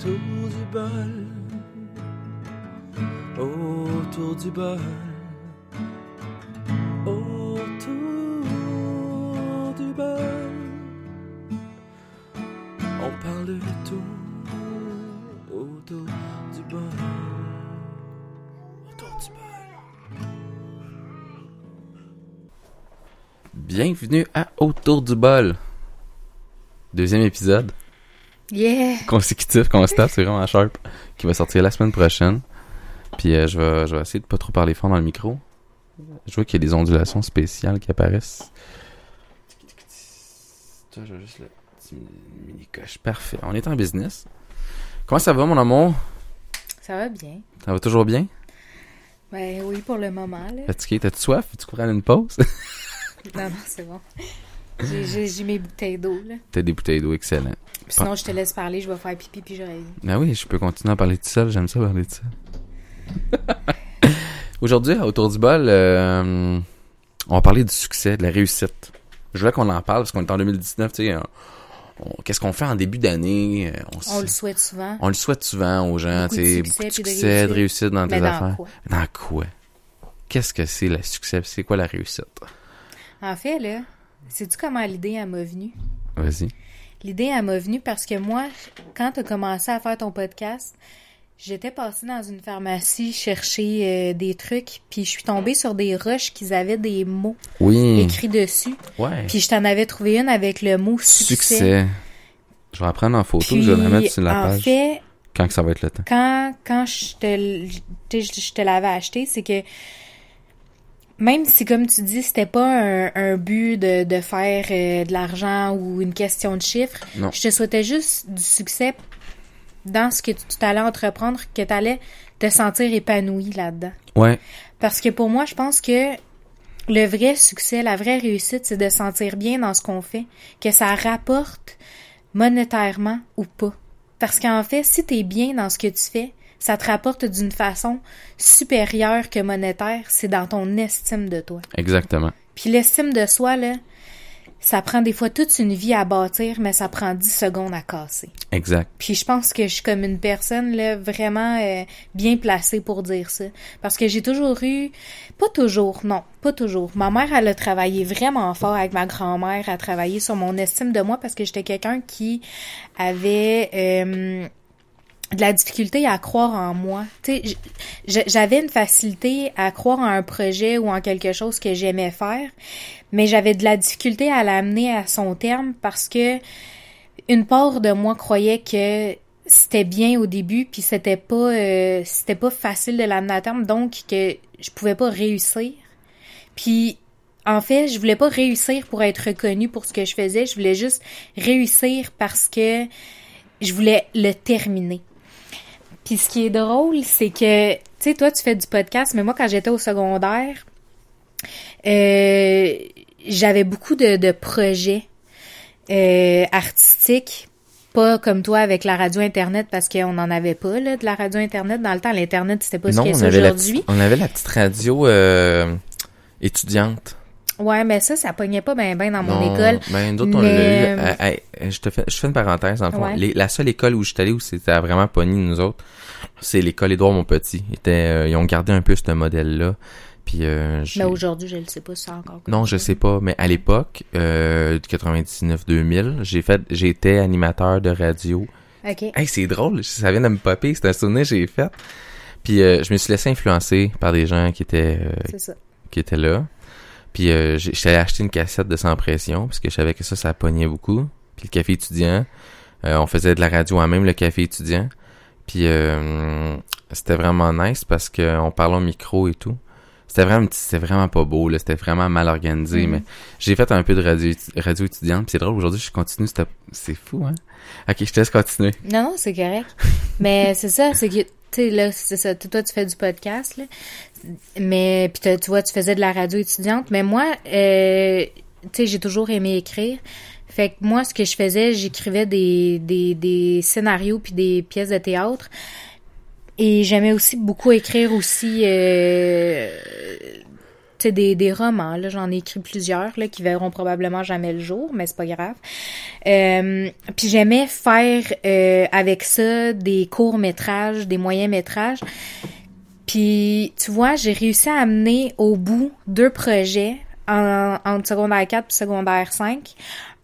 Autour du bol. Autour du bol. Autour du bol. On parle de tout. Autour du bol. Autour du bol. Bienvenue à Autour du bol. Deuxième épisode Yeah! consécutif qu'on se tape, c'est vraiment sharp, qui va sortir la semaine prochaine. Puis euh, je, vais, je vais essayer de pas trop parler fort dans le micro. Je vois qu'il y a des ondulations spéciales qui apparaissent. Toi, je vais juste le petit mini coche. Parfait. On est en business. Comment ça va, mon amour? Ça va bien. Ça va toujours bien? Ben oui, pour le moment, là. Fatigué? T'as-tu soif? Tu courir à une pause? Non, non, c'est bon. J'ai- J'ai j'ai mes bouteilles d'eau, là. T'as des bouteilles d'eau, excellent. Puis sinon, je te laisse parler, je vais faire pipi, puis je reviens. Ben oui, je peux continuer à parler tout seul. J'aime ça parler tout seul. Aujourd'hui, autour du bol, euh, on va parler du succès, de la réussite. Je voulais qu'on en parle parce qu'on est en 2019, tu sais. Qu'est-ce qu'on fait en début d'année? euh, On, le souhaite souvent. on le souhaite souvent aux gens, tu sais. succès Beaucoup de succès, de réussite. dans tes Mais dans affaires. quoi? Dans quoi? Qu'est-ce que c'est le succès? C'est quoi la réussite? En fait, là, sais-tu comment l'idée m'est venue? Vas-y. L'idée elle m'est venue parce que moi, quand tu as commencé à faire ton podcast, j'étais passée dans une pharmacie chercher euh, des trucs, puis je suis tombée sur des rushs qui avaient des mots Oui. écrits dessus. Ouais. Puis je t'en avais trouvé une avec le mot succès. Succès. Je vais la prendre en photo, Puis, je vais la mettre sur la en page fait, quand que ça va être le temps? quand, quand je te, je te l'avais acheté, c'est que même si, comme tu dis, c'était pas un, un but de, de faire euh, de l'argent ou une question de chiffres, Non. je te souhaitais juste du succès dans ce que tu allais entreprendre, que tu allais te sentir épanoui là-dedans. Ouais. Parce que pour moi, je pense que le vrai succès, la vraie réussite, c'est de se sentir bien dans ce qu'on fait, que ça rapporte monétairement ou pas. Parce qu'en fait, si tu es bien dans ce que tu fais, ça te rapporte d'une façon supérieure que monétaire, c'est dans ton estime de toi. Exactement. Puis l'estime de soi, là, ça prend des fois toute une vie à bâtir, mais ça prend 10 secondes à casser. Exact. Puis je pense que je suis comme une personne là vraiment euh, bien placée pour dire ça parce que j'ai toujours eu pas toujours, non, pas toujours. Ma mère elle a travaillé vraiment fort avec ma grand-mère à travailler sur mon estime de moi parce que j'étais quelqu'un qui avait euh, de la difficulté à croire en moi. J'avais une facilité à croire en un projet ou en quelque chose que j'aimais faire, mais j'avais de la difficulté à l'amener à son terme parce que une part de moi croyait que c'était bien au début puis c'était pas euh, c'était pas facile de l'amener à terme donc que je pouvais pas réussir. Puis en fait, je voulais pas réussir pour être reconnue pour ce que je faisais, je voulais juste réussir parce que je voulais le terminer. Puis ce qui est drôle, c'est que, tu sais, toi, tu fais du podcast, mais moi, quand j'étais au secondaire, euh, j'avais beaucoup de, de projets euh, artistiques. Pas comme toi avec la radio Internet, parce qu'on n'en avait pas, là, de la radio Internet. Dans le temps, l'Internet, c'était pas ce non, qu'il y on a avait, la aujourd'hui. petite, on avait la petite radio euh, étudiante. Ouais, mais ça, ça pognait pas bien ben dans mon Non, école. Ben, d'autres, on Mais, l'a eu. euh, euh, hey, je te fais, je fais une parenthèse, dans le fond. Ouais. Les- la seule école où j'étais allé où c'était vraiment pogné, nous autres, c'est l'école Édouard Montpetit. Ils, étaient, euh, ils ont gardé un peu ce modèle-là. Puis, euh, Mais aujourd'hui, je le sais pas si c'est encore. Non, je sais pas, mais à l'époque, euh, de 99-2000, j'ai fait, j'étais animateur de radio. OK. Hey, c'est drôle, ça vient de me popper, c'est un souvenir que j'ai fait. Puis euh, je me suis laissé influencer par des gens qui étaient euh, C'est ça. qui étaient là. Puis euh, j'étais allé acheter une cassette de Sans Pression, parce que je savais que ça, ça pognait beaucoup. Puis le café étudiant, euh, on faisait de la radio en même le café étudiant. Puis euh, c'était vraiment nice parce que on parlait au micro et tout. C'était vraiment c'était vraiment pas beau là, c'était vraiment mal organisé Mhm. mais j'ai fait un peu de radio radio étudiante, puis c'est drôle aujourd'hui, je continue, c'était- c'est fou hein. OK, je te laisse continuer. Non, non, c'est correct. Mais c'est ça, c'est que, tu sais, là, c'est ça. Toi, tu fais du podcast, là. Mais, puis tu vois, tu faisais de la radio étudiante. Mais moi, euh, tu sais, j'ai toujours aimé écrire. Fait que moi, ce que je faisais, j'écrivais des, des, des scénarios puis des pièces de théâtre. Et j'aimais aussi beaucoup écrire aussi euh, des, des romans, là, j'en ai écrit plusieurs, là, qui verront probablement jamais le jour, mais c'est pas grave. Euh, puis j'aimais faire euh, avec ça des courts-métrages, des moyens-métrages. Puis, tu vois, j'ai réussi à amener au bout deux projets en, secondaire 4 puis secondaire 5.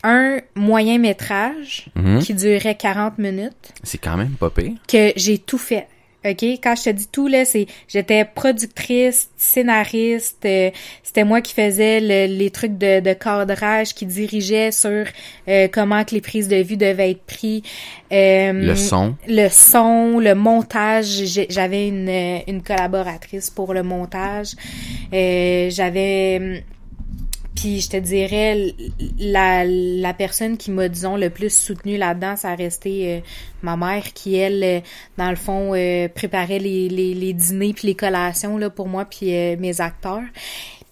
Un moyen métrage Mhm. qui durait 40 minutes, C'est quand même pas pire. que j'ai tout fait. OK? Quand je te dis tout, là, c'est, j'étais productrice, scénariste, euh, c'était moi qui faisais le- les trucs de, de cadrage, qui dirigeait sur euh, comment que les prises de vue devaient être prises. Euh, Le son. le son, le montage. J'avais une, euh, une collaboratrice pour le montage. Euh, J'avais... Puis je te dirais, la, la personne qui m'a, disons, le plus soutenue là-dedans, ça a resté euh, ma mère qui, elle, euh, dans le fond, euh, préparait les, les, les dîners puis les collations là, pour moi puis euh, mes acteurs.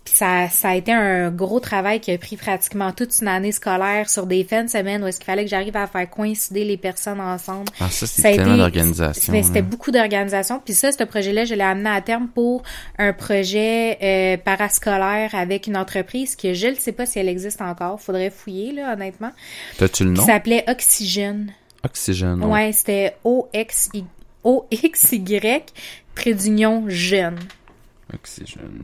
Puis ça, ça a été un gros travail qui a pris pratiquement toute une année scolaire sur des fins de semaine où est-ce qu'il fallait que j'arrive à faire coïncider les personnes ensemble. Ah, ça, c'est tellement d'organisation. mais C'était là. beaucoup d'organisation. Puis ça, ce projet-là, je l'ai amené à terme pour un projet euh, parascolaire avec une entreprise que je ne sais pas si elle existe encore. Faudrait fouiller, là, honnêtement. T'as-tu le Qui nom? s'appelait Oxygène. Oxygène. Ouais, c'était O-X-Y, O-X-Y, trait d'union jeune. Oxygène.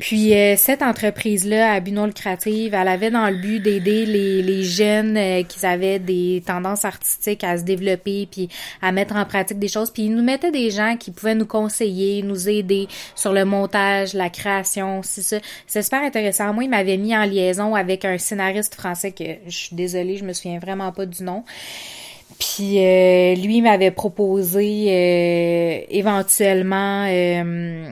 Puis euh, cette entreprise-là, à but non lucratif, elle avait dans le but d'aider les, les jeunes euh, qui avaient des tendances artistiques à se développer puis à mettre en pratique des choses. Puis ils nous mettaient des gens qui pouvaient nous conseiller, nous aider sur le montage, la création, c'est ça. C'est super intéressant. Moi, il m'avait mis en liaison avec un scénariste français que je suis désolée, je me souviens vraiment pas du nom. Puis euh, lui m'avait proposé euh, éventuellement euh,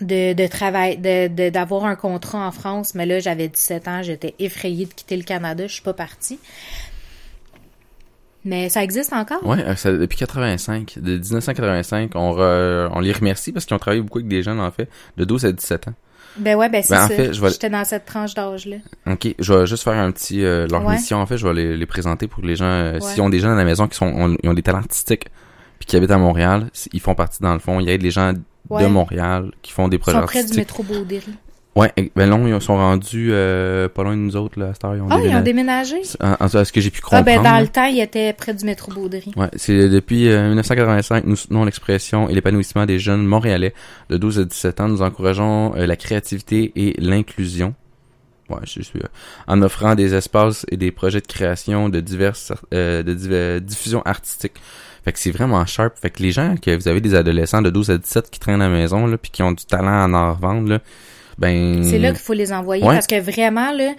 de, de travail, de, de- d'avoir un contrat en France, mais là, j'avais 17 ans, j'étais effrayée de quitter le Canada, je suis pas partie. Mais ça existe encore? Ouais, euh, depuis 85, de 1985, on, re- on les remercie parce qu'ils ont travaillé beaucoup avec des jeunes, en fait, de 12 à 17 ans. Ben ouais, ben c'est Ben, en ça. fait, je vais- J'étais dans cette tranche d'âge-là. Ok, je vais juste faire un petit... euh, leur Ouais. mission, en fait, je vais les, les présenter pour que les gens... euh, Ouais. S'ils ont des gens à la maison qui sont ont, ils ont des talents artistiques puis qui habitent à Montréal, ils font partie, dans le fond, ils aident les gens de. Montréal qui font des Ils projets sont près du artistiques. métro Beauderie. Ouais, eh, ben non, ils sont rendus euh, pas loin de nous autres, là, à heure, ils ont Ah, ils ont déménagé. déménagé? En, en tout cas, ce que j'ai pu Ah, comprendre? ben dans là. le temps, ils étaient près du métro Beauderie. Ouais, c'est depuis euh, 1985, nous soutenons l'expression et l'épanouissement des jeunes montréalais de 12 à 17 ans. Nous encourageons euh, la créativité et l'inclusion. Ouais, je suis euh, en offrant des espaces et des projets de création de diverses euh, de div- diffusion artistique. Fait que c'est vraiment sharp. Fait que les gens que vous avez des adolescents de 12 à 17 qui traînent à la maison là puis qui ont du talent à en revendre là, ben C'est là qu'il faut les envoyer Ouais. parce que vraiment là,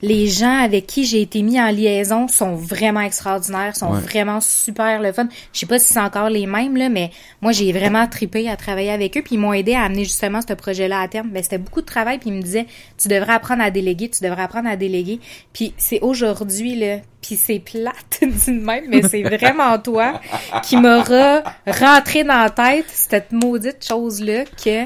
les gens avec qui j'ai été mis en liaison sont vraiment extraordinaires, sont Ouais. vraiment super le fun. Je sais pas si c'est encore les mêmes là, mais moi j'ai vraiment tripé à travailler avec eux puis ils m'ont aidé à amener justement ce projet-là à terme. Ben c'était beaucoup de travail puis ils me disaient tu devrais apprendre à déléguer, tu devrais apprendre à déléguer. Puis c'est aujourd'hui là, puis c'est plate dit même, mais c'est vraiment toi qui m'aura rentré dans la tête cette maudite chose là que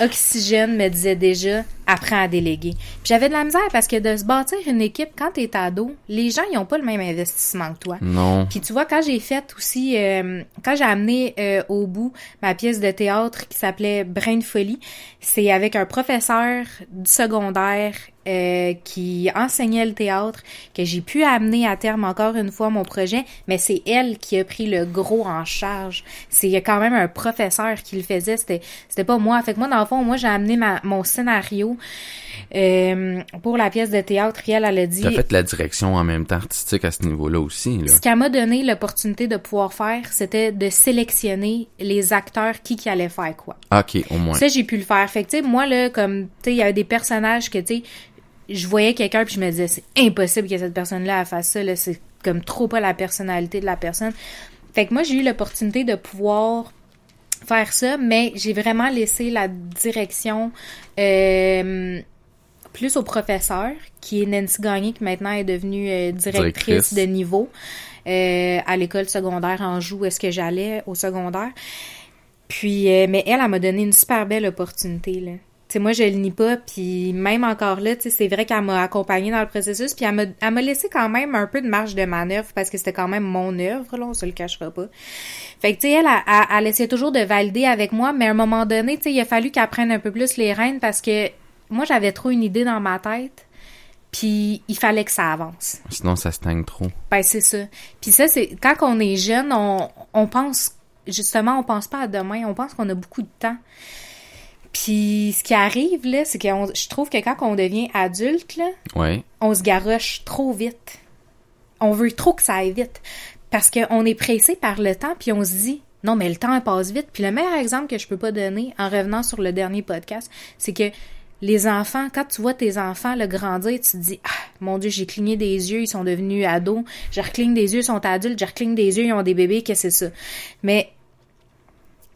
Oxygène me disait déjà apprends à déléguer. Puis j'avais de la misère parce que de se bâtir une équipe quand t'es ado, les gens ils ont pas le même investissement que toi. non. Puis tu vois quand j'ai fait aussi euh, quand j'ai amené euh, au bout ma pièce de théâtre qui s'appelait Brain de folie, c'est avec un professeur du secondaire euh, qui enseignait le théâtre que j'ai pu amener à terme encore une fois mon projet, mais c'est elle qui a pris le gros en charge. C'est quand même un professeur qui le faisait, c'était c'était pas moi. Fait que moi dans le fond, moi j'ai amené ma, mon scénario euh, pour la pièce de théâtre, puis elle a dit T'as fait la direction en même temps artistique à ce niveau-là aussi là. ce qu'elle m'a donné l'opportunité de pouvoir faire, c'était de sélectionner les acteurs qui qui allaient faire quoi. Ok, au moins. Ça, j'ai pu le faire. Fait que, moi, là, comme, tu sais, il y avait des personnages que, tu sais, je voyais quelqu'un puis je me disais, c'est impossible que cette personne-là fasse ça, là, c'est comme trop pas la personnalité de la personne. Fait que moi, j'ai eu l'opportunité de pouvoir faire ça, mais j'ai vraiment laissé la direction euh, plus au professeur, qui est Nancy Gagné, qui maintenant est devenue euh, directrice, Directrice. de niveau euh, à l'école secondaire en joue. Est-ce que j'allais au secondaire? Puis, mais elle, elle m'a donné une super belle opportunité, là. Sais, moi, je le nie pas, puis même encore là, tu sais, c'est vrai qu'elle m'a accompagnée dans le processus, puis elle m'a, laissé quand même un peu de marge de manœuvre, parce que c'était quand même mon œuvre, là, on se le cachera pas. Fait que, tu sais, elle, elle, elle essayait toujours de valider avec moi, mais à un moment donné, tu sais, il a fallu qu'elle prenne un peu plus les rênes, parce que moi, j'avais trop une idée dans ma tête, puis il fallait que ça avance. Sinon, ça stagne trop. Ben, c'est ça. Puis ça, c'est quand on est jeune, on, on pense, justement, on pense pas à demain, on pense qu'on a beaucoup de temps. Puis ce qui arrive, là, c'est que je trouve que quand on devient adulte, là, Ouais. on se garoche trop vite. On veut trop que ça aille vite. Parce qu'on est pressé par le temps, puis on se dit, non, mais le temps passe vite. Puis le meilleur exemple que je peux pas donner, en revenant sur le dernier podcast, c'est que les enfants, quand tu vois tes enfants le grandir, tu te dis, ah, mon Dieu, j'ai cligné des yeux, ils sont devenus ados. Je recligne des yeux, ils sont adultes. Je recligne des yeux, ils ont des bébés, qu'est-ce que c'est ça? Mais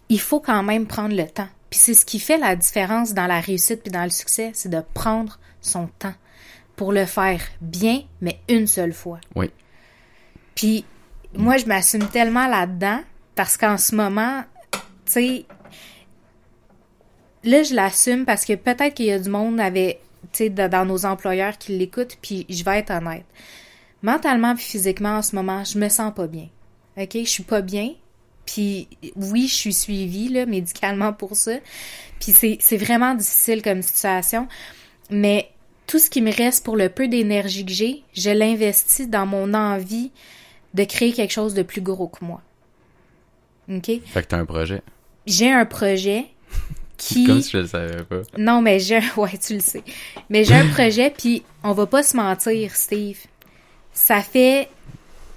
il faut quand même prendre le temps. Puis c'est ce qui fait la différence dans la réussite puis dans le succès, c'est de prendre son temps pour le faire bien, mais une seule fois. Oui. Puis moi, je m'assume tellement là-dedans parce qu'en ce moment, tu sais, là, je l'assume parce que peut-être qu'il y a du monde avec, tu sais, dans, dans nos employeurs qui l'écoutent, puis je vais être honnête. Mentalement puis physiquement, en ce moment, je me sens pas bien. OK? Je suis pas bien. Puis oui, je suis suivie là, médicalement pour ça. Puis c'est, vraiment difficile comme situation. Mais tout ce qui me reste pour le peu d'énergie que j'ai, je l'investis dans mon envie de créer quelque chose de plus gros que moi. OK? Fait que t'as un projet. J'ai un projet qui... Comme si je le savais pas. Non, mais j'ai un... Ouais, tu le sais. Mais j'ai un projet, puis on va pas se mentir, Steve. Ça fait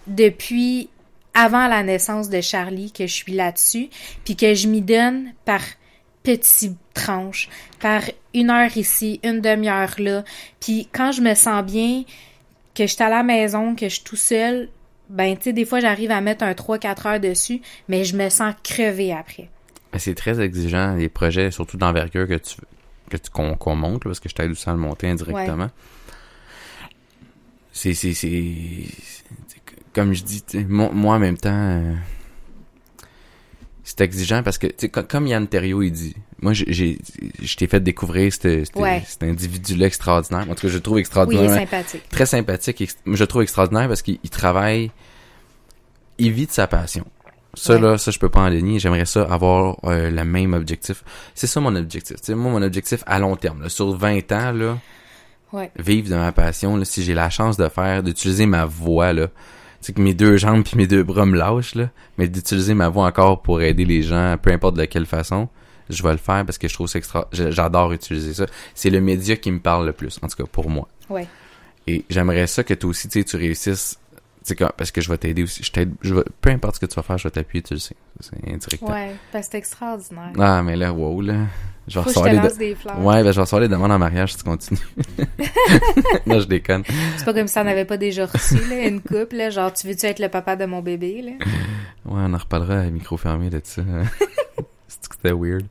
depuis avant la naissance de Charlie que je suis là-dessus, puis que je m'y donne par petites tranches, par une heure ici, une demi-heure là. Puis quand je me sens bien, que je suis à la maison, que je suis tout seul, ben, tu sais, des fois, j'arrive à mettre un 3-4 heures dessus, mais je me sens crever après. C'est très exigeant, les projets, surtout d'envergure que tu que tu qu'on monte, là, parce que je t'aide aussi à le monter indirectement. C'est- comme je dis, moi, moi, en même temps, euh, c'est exigeant parce que, tu comme Yann Terriot, il dit, moi, j'ai, je t'ai fait découvrir cet, Ouais. individu-là extraordinaire. En tout cas, je le trouve Oui, il extraordinaire. est sympathique. très sympathique. Je le trouve extraordinaire parce qu'il il travaille, il vit de sa passion. Ça, Ouais. là, ça, je peux pas en dénier. J'aimerais ça avoir euh, le même objectif. C'est ça mon objectif. Tu sais, moi, mon objectif à long terme, là, sur 20 ans, là, Ouais. vivre de ma passion, là, si j'ai la chance de faire, d'utiliser ma voix, là, sais, que mes deux jambes puis mes deux bras me lâchent, là, mais d'utiliser ma voix encore pour aider les gens, peu importe de quelle façon, je vais le faire parce que je trouve ça extra, j'adore utiliser ça. C'est le média qui me parle le plus, en tout cas, pour moi. Ouais. Et j'aimerais ça que toi aussi, tu sais, tu réussisses. Parce que je vais t'aider aussi. Je t'aide, je vais, peu importe ce que tu vas faire, je vais t'appuyer, tu le sais. C'est indirectement. Ouais, parce que c'est extraordinaire. Ah, mais là, wow, là. Je vais Faut que je recevoir te les, lance de- des fleurs. Ouais, ben, je vais recevoir les demandes en mariage si tu continues. non, je déconne. C'est pas comme si t'en avais pas déjà reçu, là, une couple, là, genre, tu veux-tu être le papa de mon bébé, là? Ouais, on en reparlera à micro fermé de ça. C'était weird.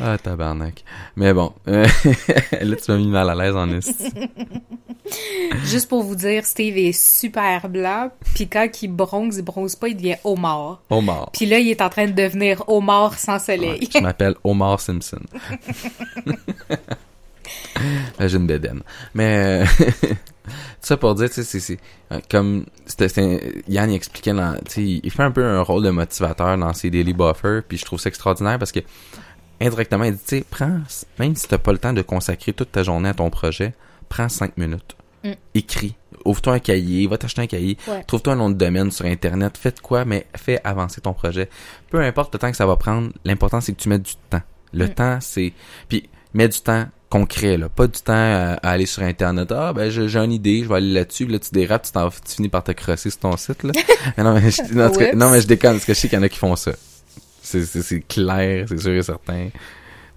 Ah, tabarnak. Mais bon, euh, là, tu m'as mis mal à l'aise en esti. Juste pour vous dire, Steve est super blanc, puis quand il bronze, il bronze pas, il devient homard. Omar. Puis là, il est en train de devenir homard sans Ouais, soleil. je m'appelle Omar Simpson. J'ai une bédaine. Mais, euh, ça pour dire, tu sais, c'est, euh, comme, c'était, Yann, il expliquait dans, il fait un peu un rôle de motivateur dans ses daily buffers, puis je trouve ça extraordinaire parce que, indirectement, il dit, tu sais, prends, même si t'as pas le temps de consacrer toute ta journée à ton projet, prends cinq minutes. Mm. Écris. Ouvre-toi un cahier, va t'acheter un cahier, Ouais. trouve-toi un nom de domaine sur Internet, fais de quoi, mais fais avancer ton projet. Peu importe le temps que ça va prendre, l'important c'est que tu mettes du temps. Le Mm. temps, c'est... Puis, mets du temps concret, là. Pas du temps à, à aller sur Internet. Ah, ben, j'ai j'ai une idée, je vais aller là-dessus. Là, tu dérapes, tu, t'en- tu finis par te crosser sur ton site, là. Non, mais je, cas, non, mais je déconne, parce que je sais qu'il y en a qui font ça. C'est, clair, c'est sûr et certain.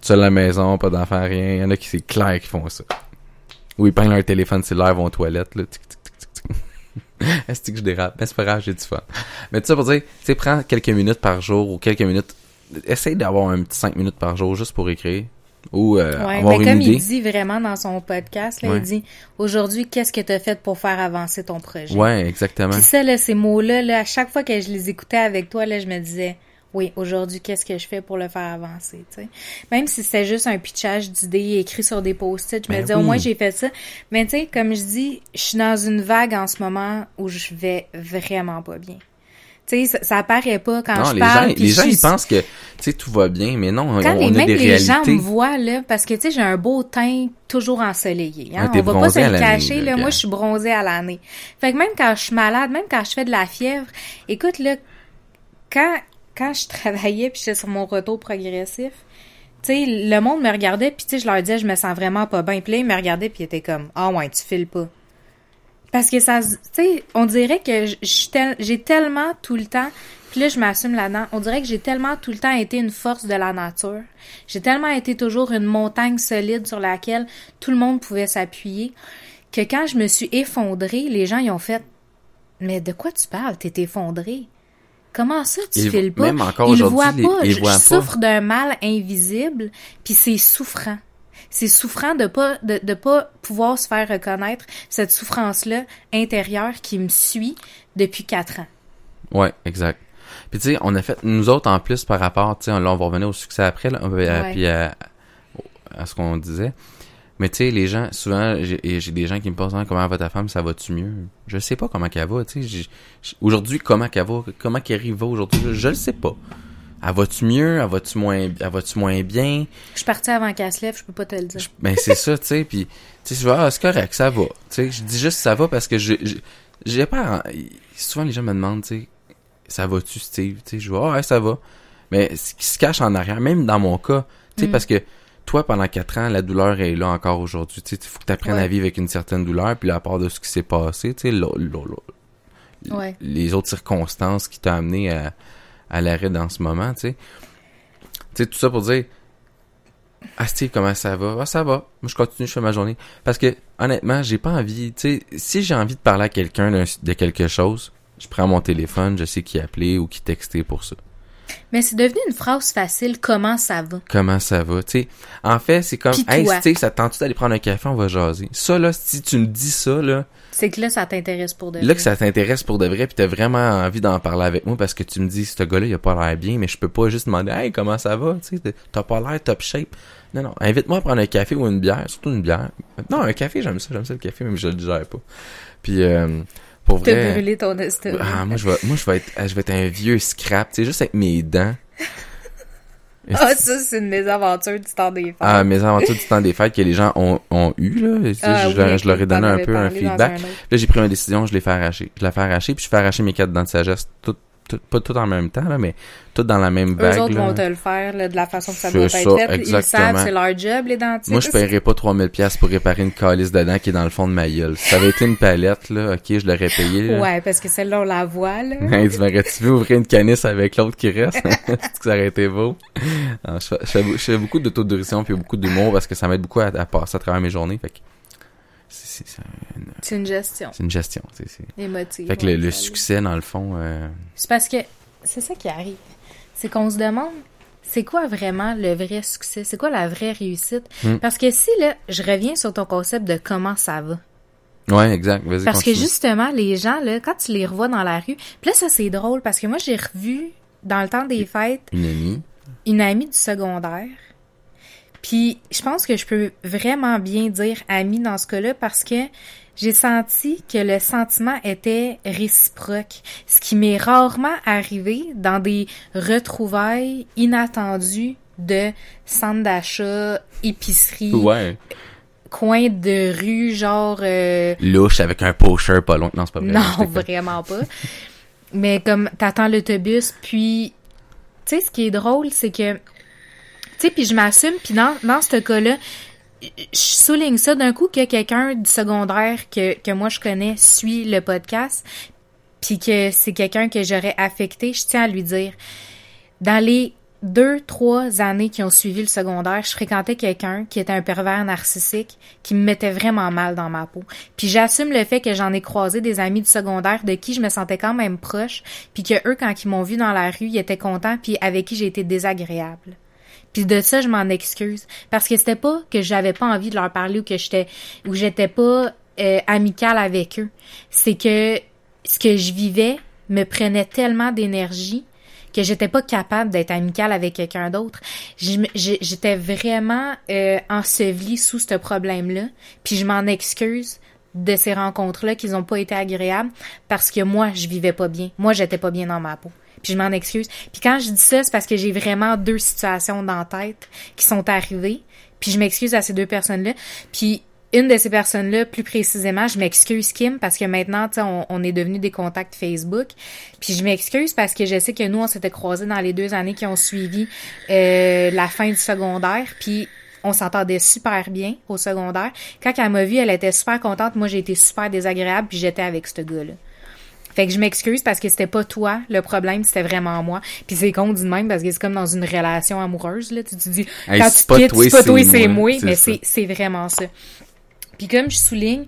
Tu as la maison, pas d'enfants, rien. Il y en a qui, c'est clair, qui font ça. Ou ils prennent leur téléphone cellulaire, vont aux toilettes, là. Tic, tic, tic, tic, tic. Est-ce que je dérape? Ben, c'est pas grave, j'ai du fun. Mais tout ça pour dire, tu sais, prends quelques minutes par jour ou quelques minutes. Essaye d'avoir un petit 5 minutes par jour juste pour écrire. Ou euh, Ouais, avoir mais une comme idée. il dit vraiment dans son podcast, là, Ouais. il dit aujourd'hui, qu'est-ce que tu as fait pour faire avancer ton projet? Ouais, exactement. Puis ça, là, ces mots-là, là, à chaque fois que je les écoutais avec toi, là, je me disais oui, aujourd'hui, qu'est-ce que je fais pour le faire avancer, tu sais? Même si c'était juste un pitchage d'idées écrit sur des post-it, je me Ben disais, au oui. moins, j'ai fait ça. Mais tu sais, comme je dis, je suis dans une vague en ce moment où je vais vraiment pas bien. Tu sais, ça, ça apparaît pas quand non, je les parle. gens, les je gens, suis- ils pensent que, tu sais, tout va bien, mais non, quand on, les, on a même des les gens me voient, là, parce que, tu sais, j'ai un beau teint toujours ensoleillé. Hein? T'es On va pas se le cacher, là. Moi, je suis bronzée à l'année. Fait que même quand je suis malade, même quand je fais de la fièvre, écoute, là, quand, quand je travaillais puis j'étais sur mon retour progressif, tu sais, le monde me regardait puis tu sais, je leur disais, je me sens vraiment pas bien. Puis ils me regardaient puis ils étaient comme, ah ouais, tu files pas. Parce que ça, tu sais, on dirait que j'ai tellement tout le temps, puis là je m'assume là-dedans, on dirait que j'ai tellement tout le temps été une force de la nature. J'ai tellement été toujours une montagne solide sur laquelle tout le monde pouvait s'appuyer, que quand je me suis effondrée, les gens ils ont fait Mais de quoi tu parles? T'es effondrée. Comment ça, tu Ils- files pas? même encore voient les- pas. je souffre d'un mal invisible, puis c'est souffrant. C'est souffrant de pas de, de pas pouvoir se faire reconnaître cette souffrance-là intérieure qui me suit depuis quatre ans. Ouais, exact. Puis tu sais, on a fait nous autres en plus par rapport, tu sais, là on va revenir au succès après, là, euh, Ouais. puis à, à ce qu'on disait. Mais tu sais, les gens, souvent, j'ai et j'ai des gens qui me posent Ah, comment va ta femme, ça va-tu mieux? Je sais pas comment qu'elle va, tu sais. Aujourd'hui, comment qu'elle va, comment qu'elle arrive aujourd'hui, je, je le sais pas. Elle va-tu mieux, elle va-tu moins, elle va-tu moins bien? Je suis partie avant qu'elle se lève, je peux pas te le dire. Ben c'est ça, tu sais, puis tu sais, je vois, ah, c'est correct, ça va. Tu sais, je dis juste ça va parce que je je- j'ai pas souvent les gens me demandent, tu sais, ça va-tu Steve, tu sais, je vois, ah, ouais, ça va. Mais ce qui se cache en arrière, même dans mon cas, tu sais Mm. parce que toi pendant quatre ans, la douleur est là encore aujourd'hui, il faut que tu apprennes Ouais. à vivre avec une certaine douleur, puis à part de ce qui s'est passé, Ouais. les autres circonstances qui t'ont amené à, à l'arrêt dans ce moment, tu sais. Tout ça pour dire, ah Steve, comment ça va? Ah, ça va. Moi, je continue, je fais ma journée. Parce que, honnêtement, j'ai pas envie, tu sais, si j'ai envie de parler à quelqu'un de quelque chose, je prends mon téléphone, je sais qui appeler ou qui texter pour ça. Mais c'est devenu une phrase facile, comment ça va? Comment ça va, tu sais? En fait, c'est comme, hey? Steve, ça te tente d'aller prendre un café, on va jaser. Ça, là, si tu me dis ça, là, C'est que là, ça t'intéresse pour de Là vrai. que ça t'intéresse pour de vrai, puis t'as vraiment envie d'en parler avec moi parce que tu me dis, ce gars-là, il a pas l'air bien, mais je peux pas juste demander, hey, comment ça va, tu sais, t'as pas l'air top shape. Non, non, invite-moi à prendre un café ou une bière, surtout une bière. Non, un café, j'aime ça, j'aime ça le café, même je le digère pas. Puis, euh, pour T'as vrai, brûlé ton estomac. ah, moi, je vais, moi, je vais être, je vais être un vieux scrap, tu sais, juste avec mes dents. Ah, ça, c'est une mésaventure du temps des fêtes. Ah, mes aventures du temps des fêtes que les gens ont, ont eu, là. Ah je, leur- je leur ai donné un peu un feedback. un. Là, j'ai pris une décision, je l'ai fait arracher. Je l'ai fait arracher, puis je fais arracher mes quatre dents de sagesse, tout, tout, pas tout en même temps, là, mais tout dans la même Eux vague. autres là. vont te le faire là, de la façon que ça doit ça, être fait. Ils savent, c'est leur job, les dentistes. Moi, je paierais pas 3000 pièces pour réparer une calice de dents qui est dans le fond de ma gueule. Ça avait été une palette, là, ok, je l'aurais payé, là. Ouais, parce que celle-là, on la voit, là. Hey, tu m'aurais-tu vu ouvrir une canisse avec l'autre qui reste? Est-ce que ça aurait été beau? Je, fais, je, fais, je fais beaucoup d'autodérision puis beaucoup d'humour parce que ça m'aide beaucoup à, à passer à travers mes journées. Fait que c'est, une, gestion c'est une gestion. c'est- émotive. Fait que le, succès, dans le fond, euh, C'est parce que c'est ça qui arrive. C'est qu'on se demande c'est quoi vraiment le vrai succès? C'est quoi la vraie réussite? Hmm. Parce que si, là, je reviens sur ton concept de comment ça va. ouais, exact. Vas-y, Parce que justement, les gens, là, quand tu les revois dans la rue, puis là, ça, c'est drôle parce que moi, j'ai revu, dans le temps des fêtes, Une amie. une amie du secondaire. Puis je pense que je peux vraiment bien dire amie dans ce cas-là parce que j'ai senti que le sentiment était réciproque, ce qui m'est rarement arrivé dans des retrouvailles inattendues de centre d'achat, épicerie, Ouais. coin de rue, genre euh, Louche avec un pocher pas long. Non, c'est pas vrai. non, vraiment pas. Mais comme t'attends l'autobus, puis tu sais ce qui est drôle, c'est que tu sais, puis je m'assume, puis dans dans ce cas-là, je souligne ça d'un coup que quelqu'un du secondaire que que moi je connais suit le podcast, puis que c'est quelqu'un que j'aurais affecté, je tiens à lui dire dans les deux, trois années qui ont suivi le secondaire, je fréquentais quelqu'un qui était un pervers narcissique qui me mettait vraiment mal dans ma peau. Puis j'assume le fait que j'en ai croisé des amis du secondaire de qui je me sentais quand même proche, puis que eux, quand ils m'ont vu dans la rue, ils étaient contents, puis avec qui j'ai été désagréable. Puis de ça, je m'en excuse. Parce que c'était pas que j'avais pas envie de leur parler ou que j'étais ou j'étais pas euh, amicale avec eux. C'est que ce que je vivais me prenait tellement d'énergie que j'étais pas capable d'être amicale avec quelqu'un d'autre. J'étais vraiment euh, ensevelie sous ce problème-là, puis je m'en excuse de ces rencontres-là qu'ils ont pas été agréables parce que moi, je vivais pas bien. Moi, j'étais pas bien dans ma peau. Puis je m'en excuse. Puis quand je dis ça, c'est parce que j'ai vraiment deux situations dans tête qui sont arrivées. Puis je m'excuse à ces deux personnes-là. Puis une de ces personnes-là, plus précisément, je m'excuse Kim parce que maintenant, on, on est devenus des contacts Facebook. Puis je m'excuse parce que je sais que nous, on s'était croisés dans les deux années qui ont suivi euh, la fin du secondaire. Puis on s'entendait super bien au secondaire. Quand elle m'a vue, elle était super contente. Moi, j'ai été super désagréable, puis j'étais avec ce gars-là. Fait que je m'excuse parce que c'était pas toi le problème, c'était vraiment moi. Puis c'est con de même parce que c'est comme dans une relation amoureuse là, tu te dis Hey, quand tu quittes, c'est pas toi, c'est moi. mais c'est vraiment ça. Puis comme je souligne,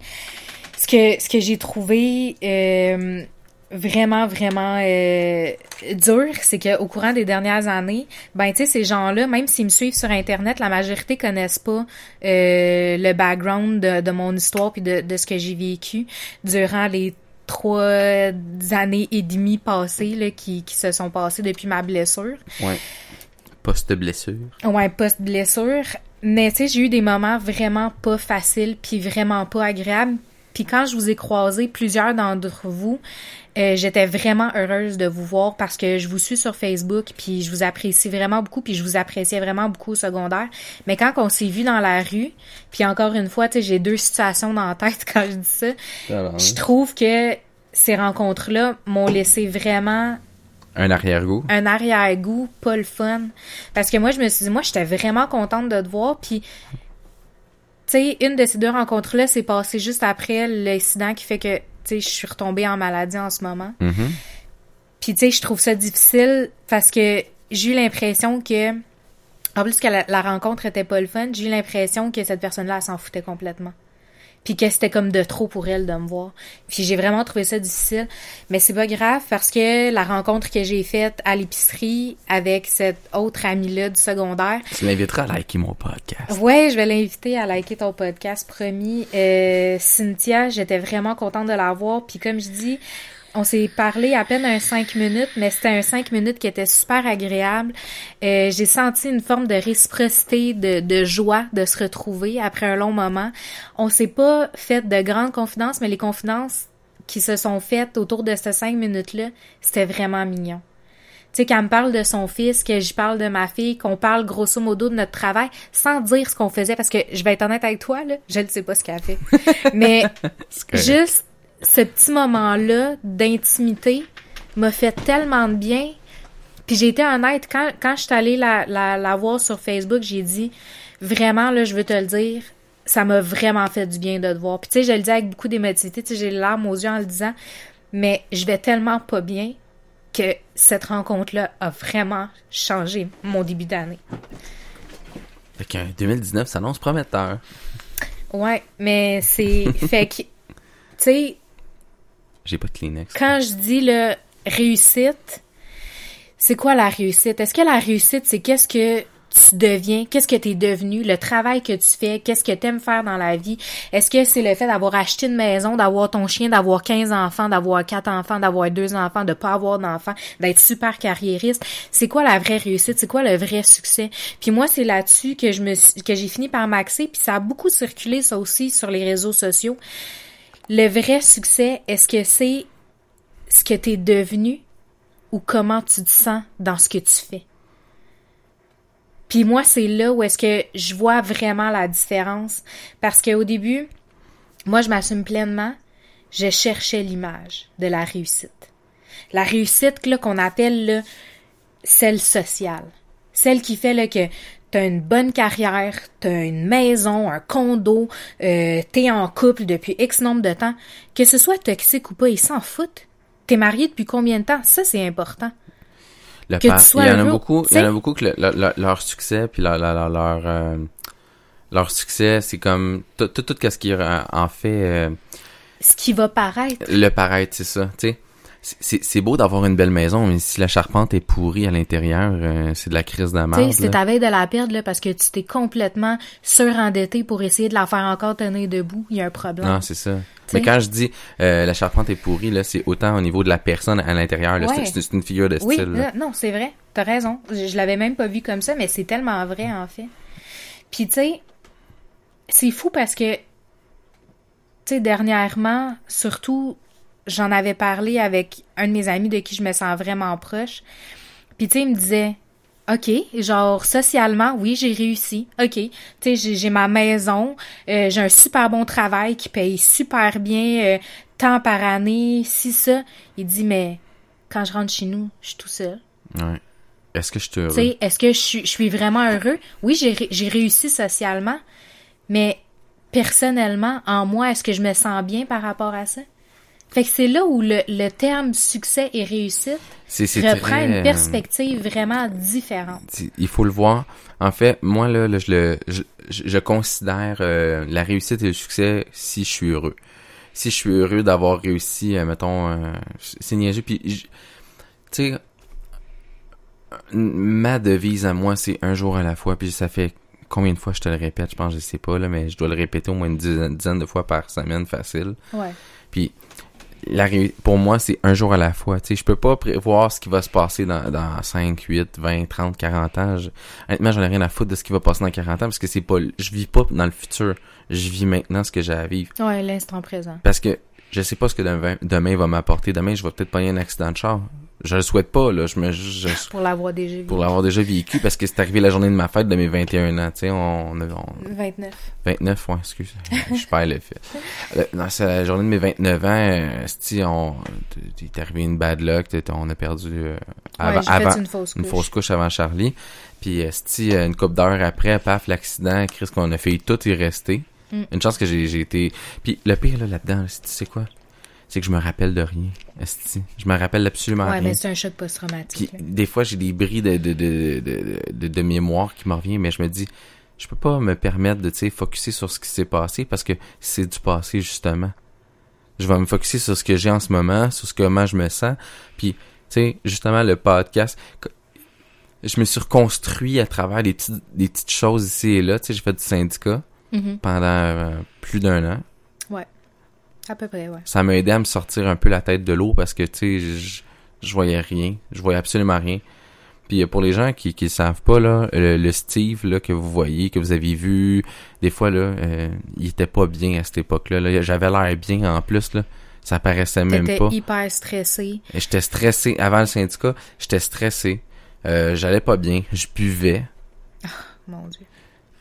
ce que ce que j'ai trouvé euh, vraiment vraiment euh, dur, c'est que au courant des dernières années, ben tu sais ces gens-là, même s'ils me suivent sur internet, la majorité connaissent pas euh, le background de, de mon histoire puis de, de ce que j'ai vécu durant les trois années et demie passées là, qui, qui se sont passées depuis ma blessure. Ouais. Post-blessure. Ouais, post-blessure. Mais tu sais, j'ai eu des moments vraiment pas faciles puis vraiment pas agréables. Puis quand je vous ai croisé, plusieurs d'entre vous, euh, j'étais vraiment heureuse de vous voir parce que je vous suis sur Facebook puis je vous apprécie vraiment beaucoup puis je vous appréciais vraiment beaucoup au secondaire. Mais quand on s'est vu dans la rue, puis encore une fois, tu sais, j'ai deux situations dans la tête quand je dis ça. Je trouve que ces rencontres-là m'ont laissé vraiment Un arrière-goût. un arrière-goût pas le fun. Parce que moi, je me suis dit, moi, j'étais vraiment contente de te voir. Puis, sais, une de ces deux rencontres-là s'est passée juste après l'incident qui fait que, tu sais, je suis retombée en maladie en ce moment. Mhm. Puis, tu sais, je trouve ça difficile parce que j'ai eu l'impression que, en plus que la, la rencontre était pas le fun, j'ai eu l'impression que cette personne-là, elle s'en foutait complètement. Puis que c'était comme de trop pour elle de me voir. Puis j'ai vraiment trouvé ça difficile. Mais c'est pas grave parce que la rencontre que j'ai faite à l'épicerie avec cette autre amie-là du secondaire, Tu l'inviteras à liker mon podcast. Ouais, je vais l'inviter à liker ton podcast, promis. Euh, Cynthia, j'étais vraiment contente de la voir. Puis comme je dis, on s'est parlé à peine un cinq minutes, mais c'était un cinq minutes qui était super agréable. Euh, J'ai senti une forme de réciprocité, de, de joie de se retrouver après un long moment. On s'est pas fait de grandes confidences, mais les confidences qui se sont faites autour de ces cinq minutes-là, c'était vraiment mignon. Tu sais, qu'elle me parle de son fils, que je parle de ma fille, qu'on parle grosso modo de notre travail, sans dire ce qu'on faisait, parce que je vais être honnête avec toi, là, je ne sais pas ce qu'elle fait. Mais juste ce petit moment-là d'intimité m'a fait tellement de bien. Puis j'ai été honnête, quand, quand je suis allée la, la, la voir sur Facebook, j'ai dit, vraiment, là, je veux te le dire, ça m'a vraiment fait du bien de te voir. Puis tu sais, je le dis avec beaucoup d'émotivité, tu sais, j'ai les larmes aux yeux en le disant, mais je vais tellement pas bien que cette rencontre-là a vraiment changé mon début d'année. Fait qu'un 2019 s'annonce prometteur. Ouais, mais c'est... fait que, tu sais, J'ai pas de Kleenex. quand je dis le réussite, c'est quoi la réussite? Est-ce que la réussite, c'est qu'est-ce que tu deviens, qu'est-ce que tu es devenu, le travail que tu fais, qu'est-ce que tu aimes faire dans la vie? Est-ce que c'est le fait d'avoir acheté une maison, d'avoir ton chien, d'avoir 15 enfants, d'avoir quatre enfants, d'avoir deux enfants, de pas avoir d'enfants, d'être super carriériste? C'est quoi la vraie réussite? C'est quoi le vrai succès? Puis moi, c'est là-dessus que je me que j'ai fini par m'axer, puis ça a beaucoup circulé ça aussi sur les réseaux sociaux. Le vrai succès, est-ce que c'est ce que tu es devenu ou comment tu te sens dans ce que tu fais? Puis moi, c'est là où est-ce que je vois vraiment la différence. Parce qu'au début, moi, je m'assume pleinement, je cherchais l'image de la réussite. La réussite qu'on appelle celle sociale. Celle qui fait que t'as une bonne carrière, t'as une maison, un condo, euh, t'es en couple depuis X nombre de temps. Que ce soit toxique ou pas, ils s'en foutent. T'es marié depuis combien de temps? Ça, c'est important. Le que pa- tu sois il y en a beaucoup, il y en a beaucoup que le- le- le- leur succès puis leur leur leur, leur, euh, leur succès, c'est comme tout tout tout ce qui en fait euh, Ce qui va paraître. le paraître, c'est ça, tu sais. C'est c'est beau d'avoir une belle maison, mais si la charpente est pourrie à l'intérieur, euh, c'est de la crise de la merde. là. ta veille de la perdre, là, parce que tu t'es complètement surendetté pour essayer de la faire encore tenir debout. Il y a un problème. Non, c'est ça. T'sais. Mais quand je dis euh, la charpente est pourrie, là, c'est autant au niveau de la personne à l'intérieur. C'est- Ouais. C'est c'est une figure de oui, style. là, non, c'est vrai. T'as raison. Je, je l'avais même pas vu comme ça, mais c'est tellement vrai, en fait. Puis, tu sais, c'est fou parce que, tu sais, dernièrement, surtout, j'en avais parlé avec un de mes amis de qui je me sens vraiment proche. Puis, tu sais, il me disait, OK, genre, socialement, oui, j'ai réussi. OK, tu sais, j'ai j'ai ma maison, euh, j'ai un super bon travail qui paye super bien, euh, tant par année, si ça. Il dit, mais quand je rentre chez nous, je suis tout seul. Ouais. Est-ce que je te Tu sais, est-ce que je suis, je suis vraiment heureux? Oui, j'ai réussi socialement, mais personnellement, en moi, est-ce que je me sens bien par rapport à ça? Fait que c'est là où le, le terme succès et réussite c'est reprend très, une euh, perspective vraiment différente. Il faut le voir. En fait, moi là, là, je le, je, je- considère euh, la réussite et le succès si je suis heureux. Si je suis heureux d'avoir réussi, euh, mettons, euh, c'est niaiseux. Puis, tu sais, ma devise à moi, c'est un jour à la fois. Puis ça fait combien de fois je te le répète, je pense, je sais pas là, mais je dois le répéter au moins une dizaine, dizaine de fois par semaine, facile. Ouais. Puis la pour moi, c'est un jour à la fois. Tu sais, je peux pas prévoir ce qui va se passer dans, dans 5, 8, 20, 30, 40 ans. Je, honnêtement, j'en ai rien à foutre de ce qui va passer dans 40 ans parce que c'est pas, je vis pas dans le futur. Je vis maintenant ce que j'ai à vivre. Ouais, l'instant présent. Parce que je sais pas ce que demain, demain va m'apporter. Demain, je vais peut-être pas un accident de char. Je le souhaite pas, là. Je me, je- je- Pour l'avoir déjà vu. pour l'avoir déjà vécu parce que c'est arrivé la journée de ma fête de mes 21 ans. Tu sais, on, on, on- 29. 29, ouais, excuse. je perds le fait. Euh, Non, c'est la journée de mes 29 ans, euh, c'ti, on, t'es arrivé une bad luck, on a perdu euh, avant, ouais, avant- fait une fausse couche. une fausse couche avant Charlie. Puis, c'ti, euh, une couple d'heures après, paf, l'accident, Chris, qu'on a fait tout y rester. Mm. Une chance que j'ai j'ai été... Puis, le pire, là, là-dedans, là, c'est- tu sais quoi? C'est que je me rappelle de rien. Esti. Je me rappelle absolument Ouais, rien. mais c'est un choc post-traumatique. des fois, j'ai des bris de, de, de, de, de, mémoire qui me reviennent, mais je me dis, je peux pas me permettre de, tu sais, focuser sur ce qui s'est passé parce que c'est du passé, justement. Je vais me focuser sur ce que j'ai en ce moment, sur ce comment je me sens. Puis, tu sais, justement, le podcast, je me suis reconstruit à travers des petites, des petites choses ici et là. Tu sais, j'ai fait du syndicat Mhm. pendant euh, plus d'un an. À peu près, ouais. Ça m'a aidé à me sortir un peu la tête de l'eau parce que, tu sais, je, voyais rien. Je voyais absolument rien. Puis euh, pour les gens qui le savent pas, là, le, le Steve là, que vous voyez, que vous avez vu, des fois, là, euh, il était pas bien à cette époque-là. Là. J'avais l'air bien en plus, là. Ça paraissait même pas. hyper stressé. J'étais stressé. Avant le syndicat, j'étais stressé. Euh, J'allais pas bien. Je buvais. Mon Dieu.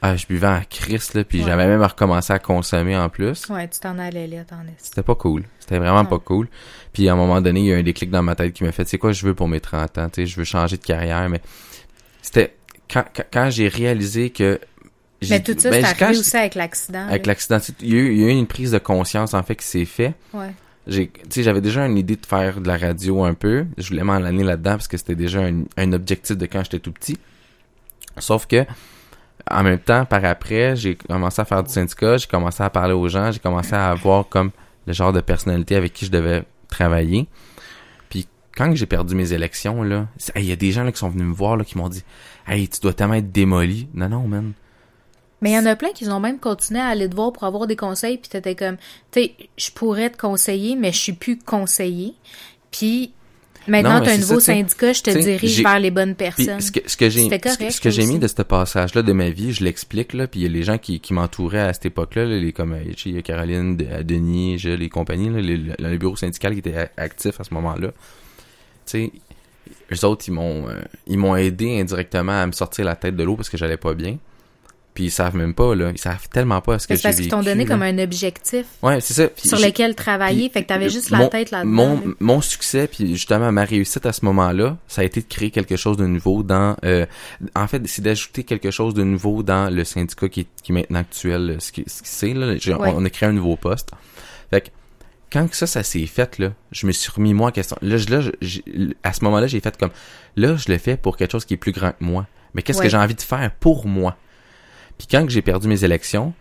Ah, je buvais en crise, là. Puis Ouais. j'avais même recommencé à consommer en plus. Ouais, tu t'en allais là, t'en es. C'était pas cool. C'était vraiment Non. pas cool. Puis à un moment donné, il y a un déclic dans ma tête qui m'a fait, c'est quoi je veux pour mes 30 ans, tu sais, je veux changer de carrière, mais c'était quand, quand, quand j'ai réalisé que j'ai- Mais tout ça, ben, c'est arrivé aussi avec l'accident. avec l'accident, il y, a eu, il y a eu une prise de conscience en fait qui s'est fait. Ouais. J'ai, tu sais, j'avais déjà une idée de faire de la radio un peu. Je voulais m'en aller là-dedans parce que c'était déjà un, un objectif de quand j'étais tout petit. Sauf que, en même temps, par après, j'ai commencé à faire du syndicat, j'ai commencé à parler aux gens, j'ai commencé à avoir comme le genre de personnalité avec qui je devais travailler. Puis quand j'ai perdu mes élections, là, il y a des gens qui sont venus me voir là, qui m'ont dit Hey, tu dois tellement être démoli. Non, non, man. Mais il y en a plein qui ont même continué à aller te voir pour avoir des conseils, puis t'étais comme, tu sais, je pourrais te conseiller, mais je suis plus conseiller. Puis maintenant, mais t'as un nouveau ça, tu syndicat, je te Tu dirige vers les bonnes personnes. ce que, ce que j'ai ce que, mis de ce passage-là de ma vie, je l'explique là, puis il y a les gens qui, qui m'entouraient à cette époque-là, là, les comme euh, Caroline, à Denis, Gilles et compagnie, là, les- le, le bureau syndical qui était actif à ce moment-là. Tu sais, eux autres ils m'ont euh, ils m'ont aidé indirectement à me sortir la tête de l'eau parce que j'allais pas bien. Puis ils savent même pas là, ils savent tellement pas ce que j'ai c'est parce vécu. qu'ils t'ont donné là. comme un objectif Ouais, c'est ça. Puis sur lequel travailler, puis fait que t'avais juste mon- la tête là-dedans. mon, là. mon succès, puis justement ma réussite à ce moment-là, ça a été de créer quelque chose de nouveau dans... euh, en fait, c'est d'ajouter quelque chose de nouveau dans le syndicat qui, est- qui est maintenant actuel, ce qui, ce qui c'est. Là, Ouais. on, a créé un nouveau poste. Fait que quand que ça, ça s'est fait, là, je me suis remis moi en question. Là, je- là je- à ce moment-là, j'ai fait comme... Là, je le fais pour quelque chose qui est plus grand que moi. Mais qu'est-ce Ouais. que j'ai envie de faire pour moi? Puis quand j'ai perdu mes élections,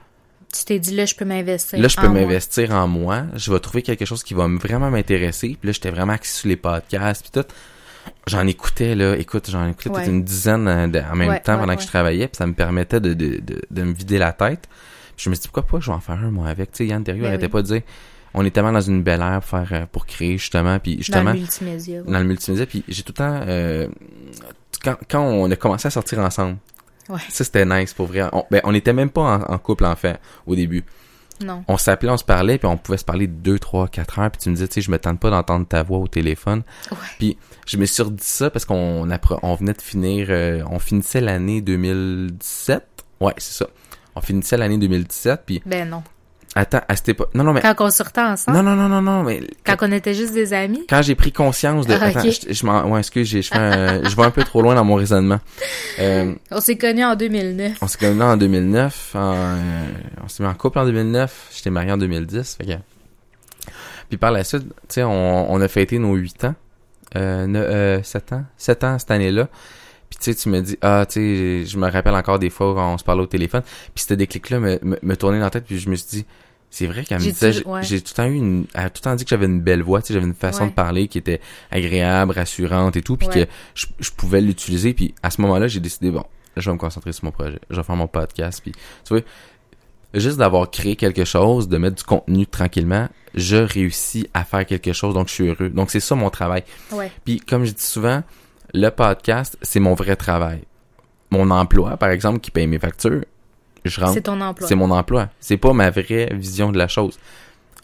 Tu t'es dit, là, je peux m'investir. Là, je peux m'investir en moi. Je vais trouver quelque chose qui va vraiment m'intéresser. Puis là, j'étais vraiment axé sur les podcasts. Puis tout. J'en écoutais, là. Écoute, j'en écoutais Ouais. peut-être une dizaine euh, en même Ouais, temps ouais, pendant que je travaillais. Puis ça me permettait de, de, de, de me vider la tête. Puis je me suis dit, pourquoi pas, je vais en faire un, moi, avec. Tu sais, Yann Terriot Ben arrêtait oui. pas de dire, on est tellement dans une belle ère pour faire, euh, pour créer, justement. Puis Dans justement, le multimédia. dans le multimédia. Puis j'ai tout le temps, euh, quand, quand on a commencé à sortir ensemble, Ouais. ça c'était nice pour vrai. On, ben, on était même pas en, en couple en fait au début. Non. On s'appelait, on se parlait, puis on pouvait se parler deux, trois, quatre heures. Puis tu me disais, tu sais, je me tente pas d'entendre ta voix au téléphone. Ouais. Puis je me suis redit ça parce qu'on on venait de finir, euh, on finissait l'année 2017. Ouais, c'est ça. On finissait l'année 2017. Puis Ben non. Attends, à cette époque, non non mais Quand on sortait ensemble, non non non non non mais quand on était juste des amis, quand j'ai pris conscience de Ah, attends, je, je m'en ouais excuse j'ai je fais un- je vais un peu trop loin dans mon raisonnement. Euh, on s'est connus en 2009. on s'est connus en 2009 en, euh, on s'est mis en couple en 2009 j'étais marié en 2010 fait que puis par la suite tu sais on, on a fêté nos 8 ans euh, ne- euh, 7 ans 7 ans cette année-là puis tu sais tu me dis ah tu sais je me rappelle encore des fois quand on se parlait au téléphone puis ce déclic-là me, me, me tournait dans la tête puis je me suis dit c'est vrai qu'elle me J'ai disait, tout- j'ai ouais. tout le temps eu une, elle a tout le temps dit que j'avais une belle voix, tu sais, j'avais une façon Ouais. de parler qui était agréable, rassurante et tout, puis Ouais. que je, je pouvais l'utiliser, puis à ce moment-là, j'ai décidé, bon, je vais me concentrer sur mon projet, je vais faire mon podcast, puis tu vois, juste d'avoir créé quelque chose, de mettre du contenu tranquillement, je réussis à faire quelque chose, donc je suis heureux. Donc c'est ça mon travail. Puis comme je dis souvent, le podcast, c'est mon vrai travail. Mon emploi, par exemple, qui paye mes factures, je rentre, C'est ton emploi. c'est mon emploi. C'est pas ma vraie vision de la chose.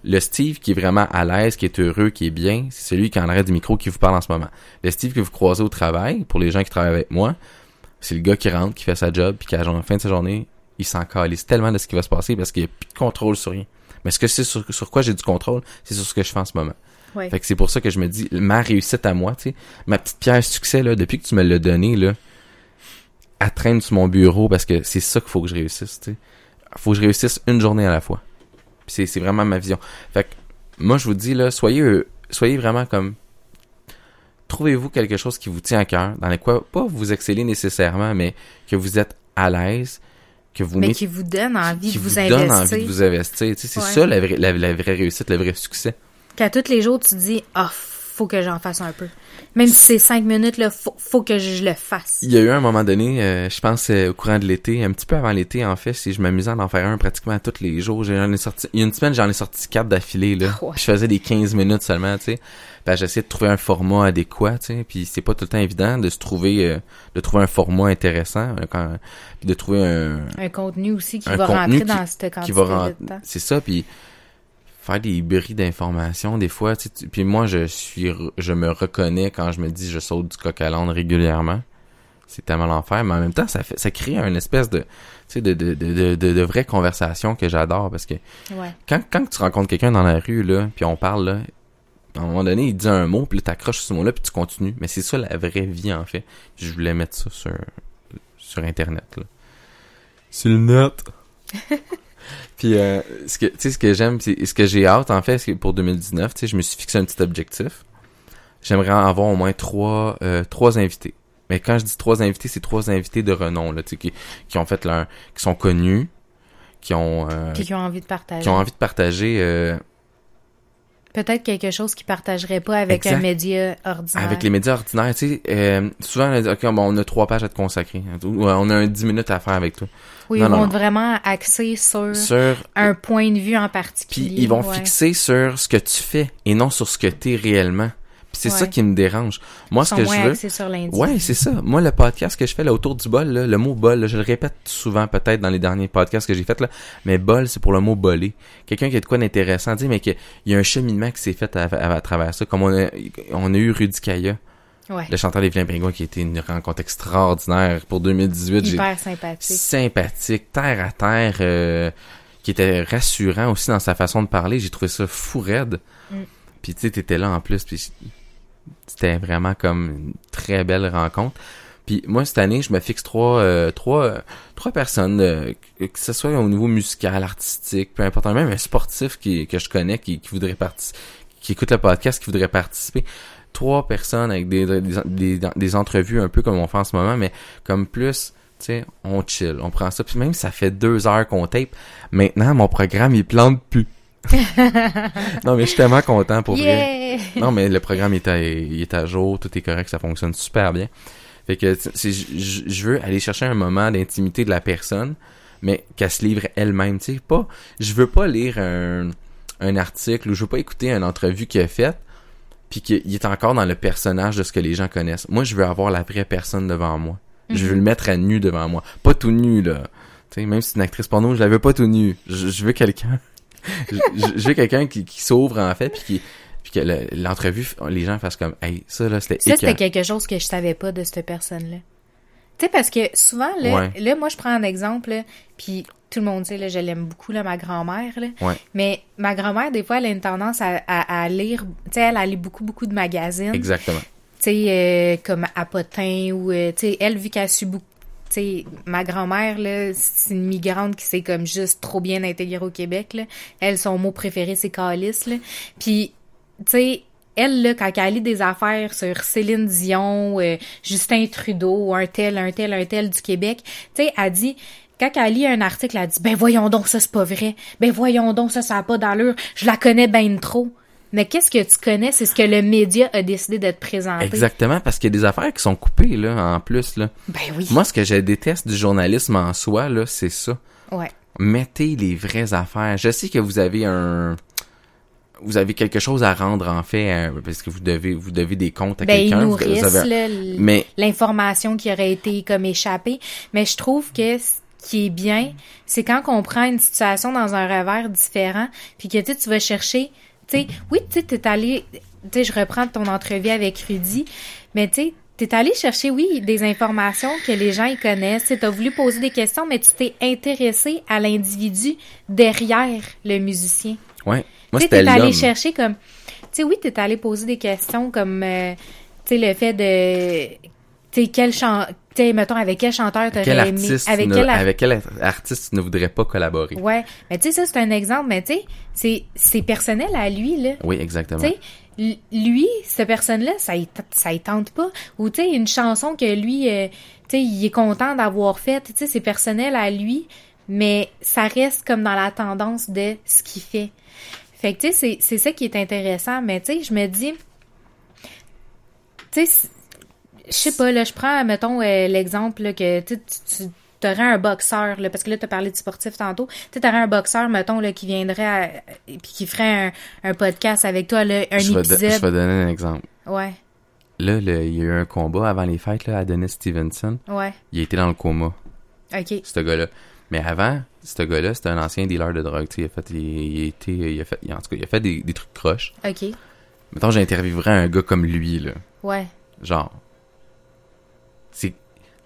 Le Steve qui est vraiment à l'aise, qui est heureux, qui est bien, c'est celui qui en arrête du micro qui vous parle en ce moment. Le Steve que vous croisez au travail, pour les gens qui travaillent avec moi, c'est le gars qui rentre, qui fait sa job, puis qu'à la fin de sa journée, il s'en calisse tellement de ce qui va se passer parce qu'il n'y a plus de contrôle sur rien. Mais ce que c'est sur, sur quoi j'ai du contrôle, c'est sur ce que je fais en ce moment. Ouais. Fait que c'est pour ça que je me dis, ma réussite à moi, tu sais, ma petite pierre succès, là, depuis que tu me l'as donné, là, elle traîne sur mon bureau parce que c'est ça qu'il faut que je réussisse, tu sais. Faut que je réussisse une journée à la fois. C'est, c'est vraiment ma vision. Fait que, moi, je vous dis, là, soyez, euh, soyez vraiment comme, trouvez-vous quelque chose qui vous tient à cœur, dans le quoi, pas vous exceller nécessairement, mais que vous êtes à l'aise, que vous Mais qui vous donne envie qui de vous, vous donne investir. envie de vous investir. Tu sais, c'est Ouais. ça la vraie, la, la vraie réussite, le vrai succès. Qu'à tous les jours, tu te dis, ah, faut que j'en fasse un peu. Même si c'est cinq minutes, là, faut, faut que je le fasse. Il y a eu un moment donné, euh, je pense euh, au courant de l'été, un petit peu avant l'été en fait, si je m'amusais à en faire un pratiquement tous les jours. J'en ai sorti, il y a une semaine, j'en ai sorti quatre d'affilée là. Ah ouais. Je faisais des 15 minutes seulement, tu sais. Ben, j'essayais de trouver un format adéquat, tu sais. Puis c'est pas tout le temps évident de se trouver, euh, de trouver un format intéressant, quand, puis de trouver un, Un contenu aussi qui va rentrer qui- dans cette quantité qui va rentrer. de temps. C'est ça, puis faire des bris d'informations des fois. tu sais, tu- Puis moi, je suis, je me reconnais quand je me dis je saute du coq à l'âne régulièrement. C'est tellement l'enfer, mais en même temps, ça fait, ça crée une espèce de, tu sais, de, de, de, de, de, de vraie conversation que j'adore parce que Ouais. quand, quand tu rencontres quelqu'un dans la rue, là, puis on parle, là, à un moment donné, il dit un mot, puis là, t'accroches sur ce mot-là, puis tu continues. Mais c'est ça la vraie vie, en fait. Je voulais mettre ça sur, sur Internet, là. Sur le net. puis, euh, ce que, tu sais, ce que j'aime, c'est, ce que j'ai hâte, en fait, c'est que pour 2019, tu sais, je me suis fixé un petit objectif. J'aimerais avoir au moins trois, euh, trois invités. Mais quand je dis trois invités, c'est trois invités de renom, là, tu sais, qui, qui ont fait leur, qui sont connus, qui ont, euh, qui ont envie de partager. qui ont envie de partager euh, Peut-être quelque chose qu'ils partageraient pas avec Exact. un média ordinaire. avec les médias ordinaires. Tu sais, euh, souvent, on dit, OK, bon, on a trois pages à te consacrer. Euh, on a un 10 minutes à faire avec toi. Oui, Non, ils non, vont non. vraiment axer sur Sur, un point de vue en puis particulier. ils vont ouais. fixer sur ce que tu fais et non sur ce que t'es réellement. C'est Ouais. ça qui me dérange. Moi, Ils ce sont que moins je veux... sur. Ouais, c'est ça. Moi, le podcast que je fais là autour du bol, là, le mot bol, là, je le répète souvent peut-être dans les derniers podcasts que j'ai fait là, mais bol, c'est pour le mot boler. Quelqu'un qui a de quoi d'intéressant, sais, mais qu'il y a un cheminement qui s'est fait à, à- à travers ça. Comme on a, on a eu Rudy Kaya, Ouais. le chanteur des Vilains Pingouins, qui a été une rencontre extraordinaire pour 2018. J'ai- Hyper sympathique. sympathique, terre à terre, euh, qui était rassurant aussi dans sa façon de parler. J'ai trouvé ça fou raide. Mm. Puis tu sais, t'étais là en plus, puis c'était vraiment comme une très belle rencontre. Puis moi cette année, je me fixe trois, euh, trois, trois personnes, euh, que ce soit au niveau musical, artistique, peu importe, même un sportif qui, que je connais qui, qui voudrait participer, qui écoute le podcast, qui voudrait participer. Trois personnes avec des, des, des, des entrevues un peu comme on fait en ce moment, mais comme plus Tu sais, on chill, on prend ça. Puis même ça fait deux heures qu'on tape, maintenant, mon programme, il plante plus. non, mais je suis tellement content pour vrai. Non, mais le programme est à, il est à jour, tout est correct, ça fonctionne super bien. Fait que je, veux aller chercher un moment d'intimité de la personne, mais qu'elle se livre elle-même, tu sais. Pas, je veux pas lire un, un article ou je veux pas écouter une entrevue qu'il a faite puis qu'il est encore dans le personnage de ce que les gens connaissent. Moi, je veux avoir la vraie personne devant moi. Je veux Mhm. le mettre à nu devant moi. Pas tout nu, là. Tu sais, même si c'est une actrice porno, je la veux pas tout nu. Je, je veux quelqu'un... veux quelqu'un qui, qui s'ouvre, en fait, puis qui... Puis que le- l'entrevue, les gens fassent comme, hey, ça, là, c'était Ça, c'était quelque chose que je savais pas de cette personne-là. Tu sais, parce que souvent, là, Ouais. là, moi, je prends un exemple, là, puis tout le monde sait, là, je l'aime beaucoup, là, ma grand-mère, là. Ouais. Mais ma grand-mère, des fois, elle a une tendance à, à, à lire, tu sais, elle a lu beaucoup, beaucoup de magazines. Exactement. Tu sais, euh, comme Apotin ou, euh, tu sais, elle, vu qu'elle suit beaucoup, sais, ma grand-mère, là, c'est une migrante qui s'est comme juste trop bien intégrée au Québec. Elle, son mot préféré, c'est calice. Puis, tu sais, elle, là, quand elle lit des affaires sur Céline Dion, euh, Justin Trudeau, un tel, un tel, un tel du Québec, tu sais, elle dit, quand elle lit un article, elle dit, ben voyons donc, ça c'est pas vrai. Ben voyons donc, ça, ça a pas d'allure. Je la connais ben trop. Mais qu'est-ce que tu connais? C'est ce que le média a décidé de te présenter. Exactement, parce qu'il y a des affaires qui sont coupées, là, en plus, là. Ben oui. Moi, ce que je déteste du journalisme en soi, là, c'est ça. Ouais. mettez les vraies affaires. Je sais que vous avez un vous avez quelque chose à rendre en fait euh, parce que vous devez vous devez des comptes à Ben, ils quelqu'un. Vous- nourrissent vous avez- Mais l'information qui aurait été comme échappée. Mais je trouve que ce qui est bien, c'est quand on prend une situation dans un revers différent, puis que tu sais, tu vas chercher, tu sais, oui, tu sais, t'es allé, tu sais, je reprends ton entrevue avec Rudy, mais tu sais, t'es allé chercher, oui, des informations que les gens ils connaissent, tu as voulu poser des questions, mais tu t'es intéressé à l'individu derrière le musicien. ouais, moi c'était t'es allé chercher comme... Tu sais, oui, t'es allé poser des questions comme, euh, tu sais, le fait de... Tu sais, quel chant... Tu sais, mettons, avec quel chanteur t'aurais Quel aimé... avec ne- quel... ar- avec quel artiste ne voudrait pas collaborer? Ouais. Mais tu sais, ça, c'est un exemple, mais tu sais, c'est, c'est personnel à lui, là. Oui, exactement. Tu sais, lui, cette personne-là, ça y, ça y tente pas. Ou tu sais, une chanson que lui, euh, tu sais, il est content d'avoir faite. Tu sais, c'est personnel à lui, mais ça reste comme dans la tendance de ce qu'il fait. Fait que tu sais, c'est, c'est ça qui est intéressant. Mais tu sais, je me dis, tu sais, je sais pas, là, je prends, mettons, euh, l'exemple que tu tu, un boxeur, là, parce que là, tu as parlé de sportif tantôt. Tu aurais un boxeur, mettons, là, qui viendrait à- puis qui ferait un, un podcast avec toi, là, un je, vais épisode. je vais donner un exemple. Ouais, Là, le- il y a eu un combat avant les fêtes là, à Dennis Stevenson. ouais, Il était dans le coma, ok. ce gars-là. Mais avant, ce gars-là, c'était un ancien dealer de drogue. tu sais, Il a fait, il, il a été, il a fait, il- en tout cas, il a fait des, des trucs croches. OK. Mettons, j'interviewerais un gars comme lui, là. Ouais. Genre, c'est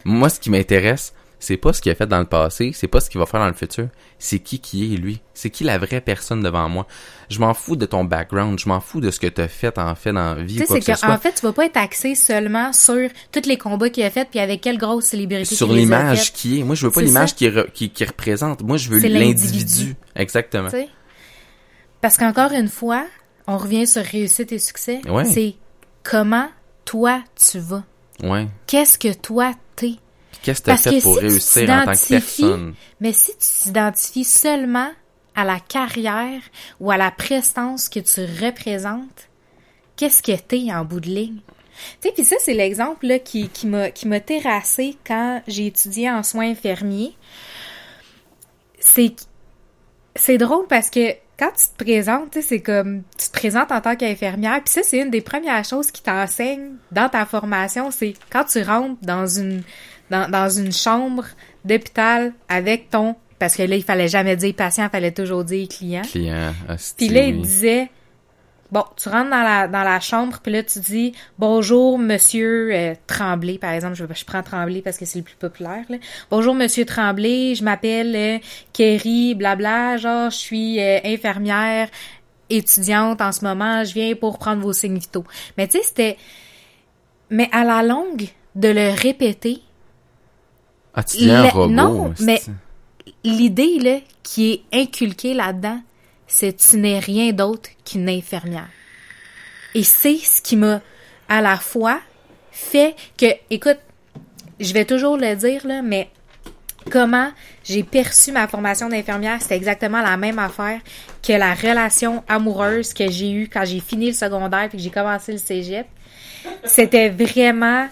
moi ce qui m'intéresse, c'est pas ce qu'il a fait dans le passé, c'est pas ce qu'il va faire dans le futur, c'est qui qui est lui, c'est qui la vraie personne devant moi. Je m'en fous de ton background, je m'en fous de ce que t'as fait en fait dans la vie Tu sais, c'est que ce qu'en fait, tu vas pas être axé seulement sur tous les combats qu'il a fait puis avec quelle grosse célébrité sur l'image qui est. Moi, je veux pas l'image qui, re- qui, qui représente. Moi, je veux l'individu. Exactement. tu sais? Parce qu'encore une fois, on revient sur réussite et succès. Ouais. C'est comment toi tu vas. Ouais. Qu'est-ce que toi t'es? Qu'est-ce que t'as fait que pour si réussir en tant que personne? Mais si tu t'identifies seulement à la carrière ou à la prestance que tu représentes, qu'est-ce que t'es en bout de ligne? Tu sais, puis ça, c'est l'exemple là, qui, qui m'a qui m'a terrassé quand j'ai étudié en soins infirmiers. C'est c'est drôle parce que quand tu te présentes, tu sais, c'est comme tu te présentes en tant qu'infirmière, puis ça c'est une des premières choses qui t'enseigne dans ta formation, c'est quand tu rentres dans une dans, dans une chambre d'hôpital avec ton parce que là il fallait jamais dire patient, il fallait toujours dire client. Client, Puis là, il disait Bon, tu rentres dans la, dans la chambre, puis là, tu dis Bonjour, monsieur euh, Tremblay, par exemple. Je, je prends Tremblay parce que c'est le plus populaire. Là. Bonjour, monsieur Tremblay, je m'appelle euh, Kerry, blabla. Genre, je suis euh, infirmière, étudiante en ce moment. Je viens pour prendre vos signes vitaux. Mais tu sais, c'était. Mais à la longue, de le répéter, Ah, tu un robot. non, hostie. mais- l'idée là qui est inculquée là-dedans, tu n'es rien d'autre qu'une infirmière. Et c'est ce qui m'a à la fois fait que, écoute, je vais toujours le dire là, mais comment j'ai perçu ma formation d'infirmière, c'était exactement la même affaire que la relation amoureuse que j'ai eue quand j'ai fini le secondaire puis que j'ai commencé le cégep. C'était vraiment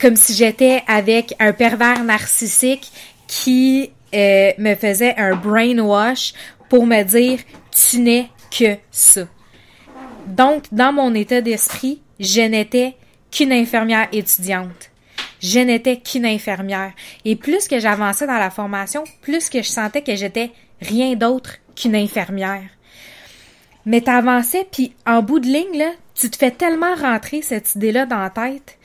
comme si j'étais avec un pervers narcissique qui euh, me faisait un brainwash pour me dire tu n'es que ça. Donc, dans mon état d'esprit, je n'étais qu'une infirmière étudiante je n'étais qu'une infirmière. Et plus que j'avançais dans la formation, plus que je sentais que j'étais rien d'autre qu'une infirmière. Mais t'avançais, puis en bout de ligne, tu te fais tellement rentrer cette idée-là dans la tête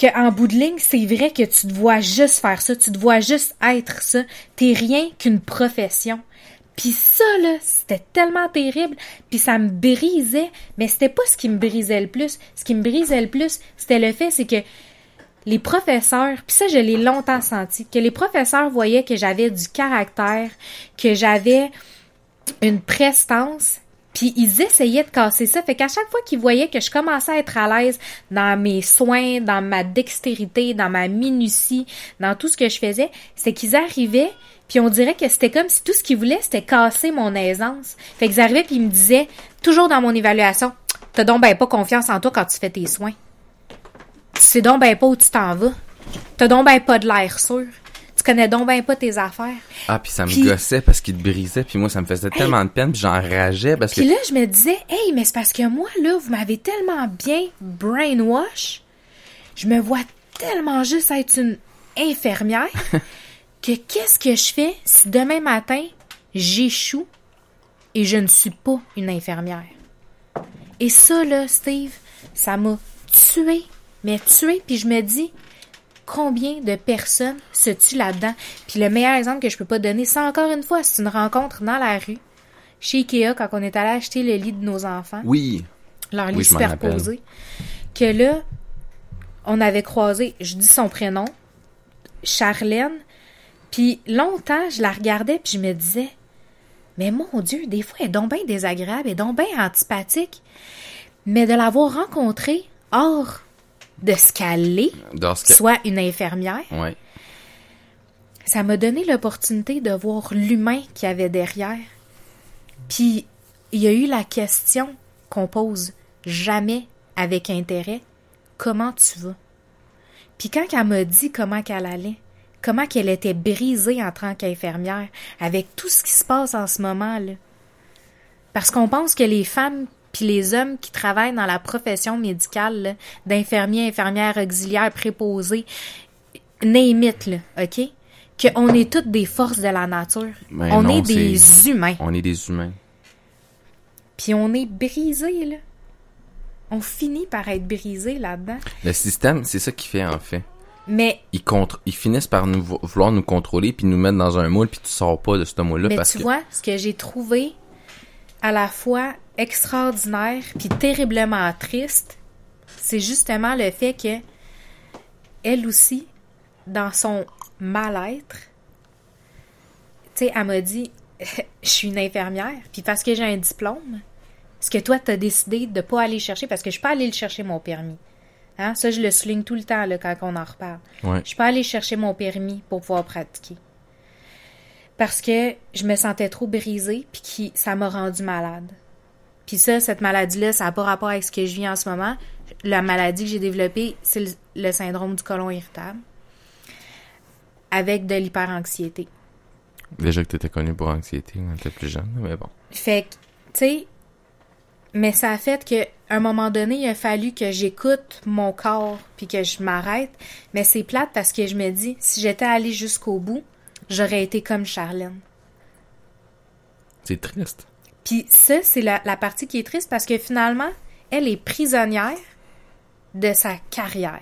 qu'en bout de ligne, c'est vrai que tu te vois juste faire ça, tu te vois juste être ça. T'es rien qu'une profession. Puis ça, là, c'était tellement terrible, puis ça me brisait, mais c'était pas ce qui me brisait le plus. Ce qui me brisait le plus, c'était le fait, c'est que les professeurs, puis ça je l'ai longtemps senti, que les professeurs voyaient que j'avais du caractère, que j'avais une prestance, puis ils essayaient de casser ça. Fait qu'à chaque fois qu'ils voyaient que je commençais à être à l'aise dans mes soins, dans ma dextérité, dans ma minutie, dans tout ce que je faisais, c'est qu'ils arrivaient, puis on dirait que c'était comme si tout ce qu'ils voulaient, c'était casser mon aisance. Fait qu'ils arrivaient puis ils me disaient, toujours dans mon évaluation, t'as donc ben pas confiance en toi quand tu fais tes soins tu sais donc ben pas où tu t'en vas. T'as donc ben pas de l'air sûr. Tu connais donc ben pas tes affaires. Ah, puis ça me gossait parce qu'il te brisait, puis moi, ça me faisait tellement de peine, puis j'enrageais parce que... Puis là, je me disais, hey, mais c'est parce que moi, là, vous m'avez tellement bien brainwash, je me vois tellement juste être une infirmière, que qu'est-ce que je fais si demain matin, j'échoue et je ne suis pas une infirmière? Et ça, là, Steve, ça m'a tué mais tuer, puis je me dis, combien de personnes se tuent là-dedans? Puis le meilleur exemple que je peux pas donner, c'est encore une fois, c'est une rencontre dans la rue, chez Ikea, quand on est allé acheter le lit de nos enfants. Oui. Leur lit superposé. Que là, on avait croisé, je dis son prénom, Charlène, puis longtemps, je la regardais, puis je me disais, mais mon Dieu, des fois, elle est donc bien désagréable, elle est donc bien antipathique. Mais de l'avoir rencontrée hors de ce qu'elle est, soit une infirmière. Ça m'a donné l'opportunité de voir l'humain qu'il y avait derrière. Puis, il y a eu la question qu'on pose jamais avec intérêt. Comment tu vas? Puis quand elle m'a dit comment qu'elle allait, comment qu'elle était brisée en tant qu'infirmière, avec tout ce qui se passe en ce moment-là. Parce qu'on pense que les femmes puis les hommes qui travaillent dans la profession médicale, d'infirmiers, infirmières auxiliaires, préposés, là, OK? Qu'on est toutes des forces de la nature. Ben on est des humains. On est des humains. Puis on est brisés, là. On finit par être brisés là-dedans. Le système, c'est ça qui fait, en fait. Mais ils, contre, ils finissent par nous vouloir nous contrôler puis nous mettre dans un moule puis tu sors pas de ce moule-là parce tu vois ce que j'ai trouvé à la fois extraordinaire puis terriblement triste, c'est justement le fait que elle aussi, dans son mal-être, tu sais, elle m'a dit, je suis une infirmière, puis parce que j'ai un diplôme, ce que toi, tu as décidé de pas aller chercher, parce que je suis pas allée le chercher, mon permis? Hein? Ça, je le souligne tout le temps là, quand on en reparle. Ouais. Je suis pas allée chercher mon permis pour pouvoir pratiquer. Parce que je me sentais trop brisée, puis qui, ça m'a rendu malade. Puis ça, cette maladie-là, ça n'a pas rapport avec ce que je vis en ce moment. La maladie que j'ai développée, c'est le, syndrome du côlon irritable avec de l'hyperanxiété. Déjà que tu étais connue pour anxiété quand tu étais plus jeune, mais bon. Fait que, tu sais, mais ça a fait que un moment donné, il a fallu que j'écoute mon corps puis que je m'arrête. Mais c'est plate parce que je me dis, si j'étais allée jusqu'au bout, j'aurais été comme Charlène. C'est triste. Puis ça, c'est la, partie qui est triste parce que finalement, elle est prisonnière de sa carrière.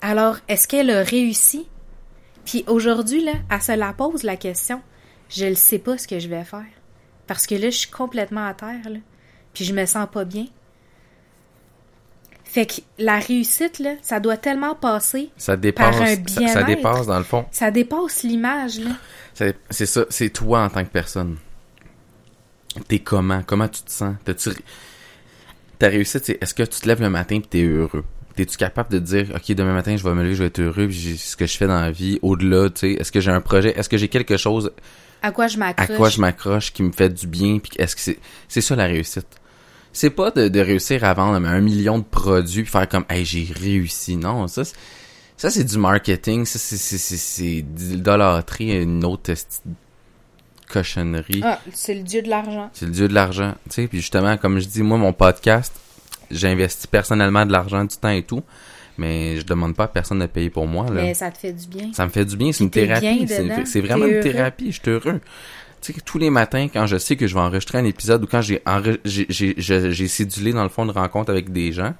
Alors, est-ce qu'elle a réussi? Puis aujourd'hui, là, elle se la pose la question. Je ne sais pas ce que je vais faire. Parce que là, je suis complètement à terre, là. Puis je me sens pas bien. Fait que la réussite, là, ça doit tellement passer ça dépasse, par un bien ça, ça, dépasse, dans le fond. Ça dépasse l'image, là. C'est ça, c'est toi en tant que personne. T'es comment? Comment tu te sens? T'as-tu... Ta réussite, c'est est-ce que tu te lèves le matin et t'es heureux? T'es-tu capable de dire, OK, demain matin, je vais me lever, je vais être heureux, puis ce que je fais dans la vie, au-delà, tu sais, est-ce que j'ai un projet, est-ce que j'ai quelque chose À quoi je à m'accroche? quoi je m'accroche qui me fait du bien, puis est-ce que c'est, c'est ça la réussite? C'est pas de, de réussir à vendre mais, un million de produits, puis faire comme, hey, j'ai réussi. Non, ça, c'est- ça c'est du marketing, ça c'est, c'est, c'est, c'est de l'idolâtrie, une autre cochonnerie. Ah, c'est le dieu de l'argent. C'est le dieu de l'argent, tu sais. Puis justement, comme je dis, moi, mon podcast, j'investis personnellement de l'argent, du temps et tout, mais je demande pas à personne de payer pour moi. Là. Mais ça te fait du bien. Ça me fait du bien, c'est une thérapie. C'est vraiment une thérapie, je suis heureux. Tu sais, tous les matins, quand je sais que je vais enregistrer un épisode ou quand j'ai j'ai- j'ai- j'ai cédulé, dans le fond, de rencontre avec des gens,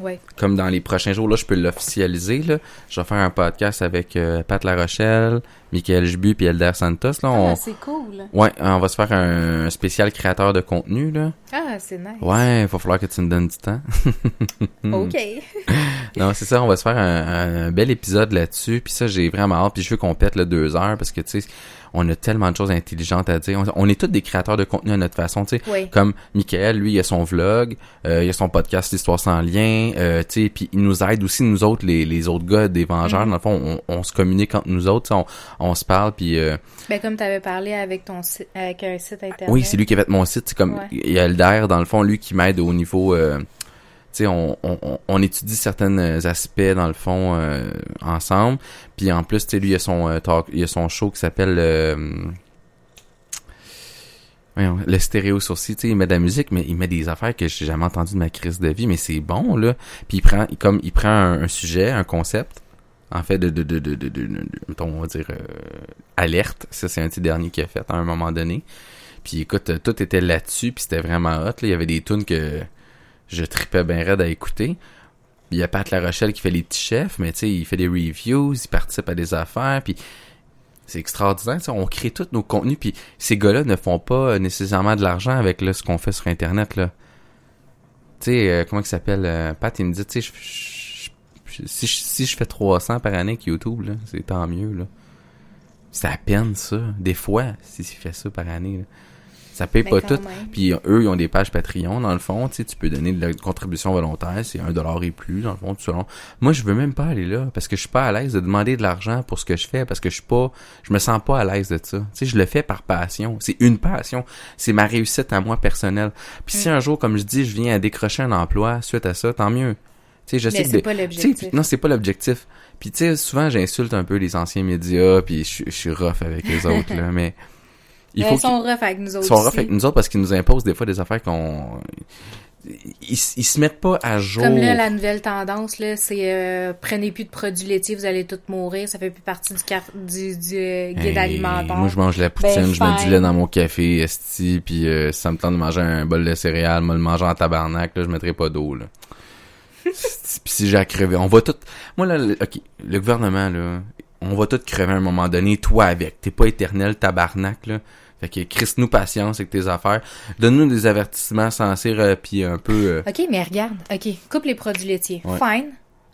Ouais. comme dans les prochains jours, là, je peux l'officialiser, là. Je vais faire un podcast avec euh, Pat Larochelle, Michael Jbu puis Elder Santos, là. On... Ah, c'est cool. Ouais, on va se faire un spécial créateur de contenu, là. Ah, c'est nice. Ouais, il va falloir que tu me donnes du temps. OK. non, c'est ça, on va se faire un, un bel épisode là-dessus. Puis ça, j'ai vraiment hâte. Puis je veux qu'on pète le deux heures parce que, tu sais, on a tellement de choses intelligentes à dire. On, on est tous des créateurs de contenu à notre façon, tu sais. Oui. Comme Michael, lui, il a son vlog, euh, il a son podcast L'Histoire sans lien, euh, tu sais, puis il nous aide aussi, nous autres, les, les autres gars des Vengeurs. Mhm. Dans le fond, on, on se communique entre nous autres, on, on se parle, puis... euh, Ben, comme tu avais parlé avec ton site, avec un site internet. oui, c'est lui qui a fait mon site. C'est comme Ouais. il y a Elder, dans le fond, lui qui m'aide au niveau. Sais, on, étudie certains aspects dans le fond euh, ensemble. Puis en plus, tu sais, lui il a son euh, talk, il a son show qui s'appelle euh, le stéréo sourcil. Il met de la musique, mais il met des affaires que j'ai jamais entendues de ma crise de vie. Mais c'est bon là. Puis il prend, comme il prend un, sujet, un concept. En fait, de, de, de, de, de, de- on va dire, alerte. Ça, c'est un petit dernier qu'il a fait à un moment donné. Puis écoute, tout était là-dessus, puis c'était vraiment hot. Là. Il y avait des tunes que je tripais bien raide à écouter. Il y a Pat La Rochelle qui fait les petits chefs, mais tu sais, il fait des reviews, il participe à des affaires, puis c'est extraordinaire. tu sais, On crée tous nos contenus, puis ces gars-là ne font pas nécessairement de l'argent avec là, ce qu'on fait sur Internet. là. Tu sais, euh, comment il s'appelle? euh, Pat, il me dit, tu sais, je- je- je- si, je, je fais 300 par année avec YouTube, c'est tant mieux. là. C'est à peine ça. Des fois, si tu fais ça par année. là. Ça paye Ben, pas tout. même. Puis eux, ils ont des pages Patreon, dans le fond. Tu sais, tu peux donner de la contribution volontaire. C'est un dollar et plus, dans le fond, tout selon. Moi, je veux même pas aller là parce que je suis pas à l'aise de demander de l'argent pour ce que je fais parce que je suis pas, je me sens pas à l'aise de ça. Tu sais, je le fais par passion. C'est une passion. C'est ma réussite à moi personnelle. Puis si un jour, comme je dis, je viens à décrocher un emploi suite à ça, tant mieux. Tu sais, je sais Mais que c'est pas sais, l'objectif. non, c'est pas l'objectif. Puis tu sais, souvent j'insulte un peu les anciens médias, puis je, je suis rough avec les autres là, mais il Mais faut ils sont rough avec nous autres qu'ils sont aussi. avec nous autres parce qu'ils nous imposent des fois des affaires qu'on ils, ils se mettent pas à jour. Comme là, la nouvelle tendance, là, c'est euh, prenez plus de produits laitiers, vous allez tous mourir. Ça fait plus partie du, car- du, du euh, guide Hey, alimentaire. Moi, je mange la poutine, Ben, je mets du lait dans mon café, esti, puis euh, si ça me tente de manger un bol de céréales, moi le manger en tabarnak, là, je mettrai pas d'eau, là. Puis si j'ai à crever, on va tout... Moi, là, le- OK, le gouvernement, là, on va tout crever à un moment donné, toi avec. T'es pas éternel, tabarnak, là. Fait que crisse-nous patience avec tes affaires. Donne-nous des avertissements censés, euh, puis un peu... euh, OK, mais regarde. OK, coupe les produits laitiers. Ouais. Fine.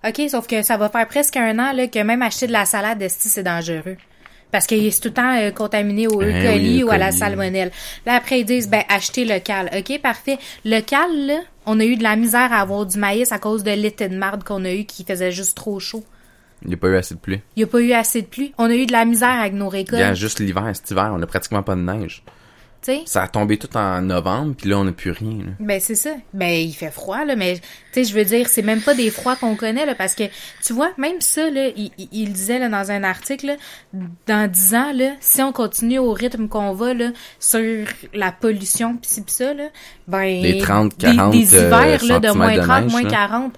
OK, sauf que ça va faire presque un an là, que même acheter de la salade esti, c'est dangereux. Parce qu'il est tout le temps euh, contaminé au E. Coli oui, ou à la salmonelle. Là, après, ils disent, ben, achetez local. OK, parfait. Local, là, on a eu de la misère à avoir du maïs à cause de l'été de marde qu'on a eu qui faisait juste trop chaud. Il n'y a pas eu assez de pluie. Il n'y a pas eu assez de pluie. On a eu de la misère avec nos Il y a récoltes. juste l'hiver, cet hiver, on a pratiquement pas de neige. Tu sais? Ça a tombé tout en novembre, puis là, on n'a plus rien, là. Ben c'est ça. Ben il fait froid là, mais tu sais je veux dire c'est même pas des froids qu'on connaît là parce que tu vois même ça là, il, il- disait là dans un article là, dans 10 ans là, si on continue au rythme qu'on va là sur la pollution pis ci pis ça là, ben Des 30, des- 40, des, hivers là de moins de 30, neige, moins là. 40.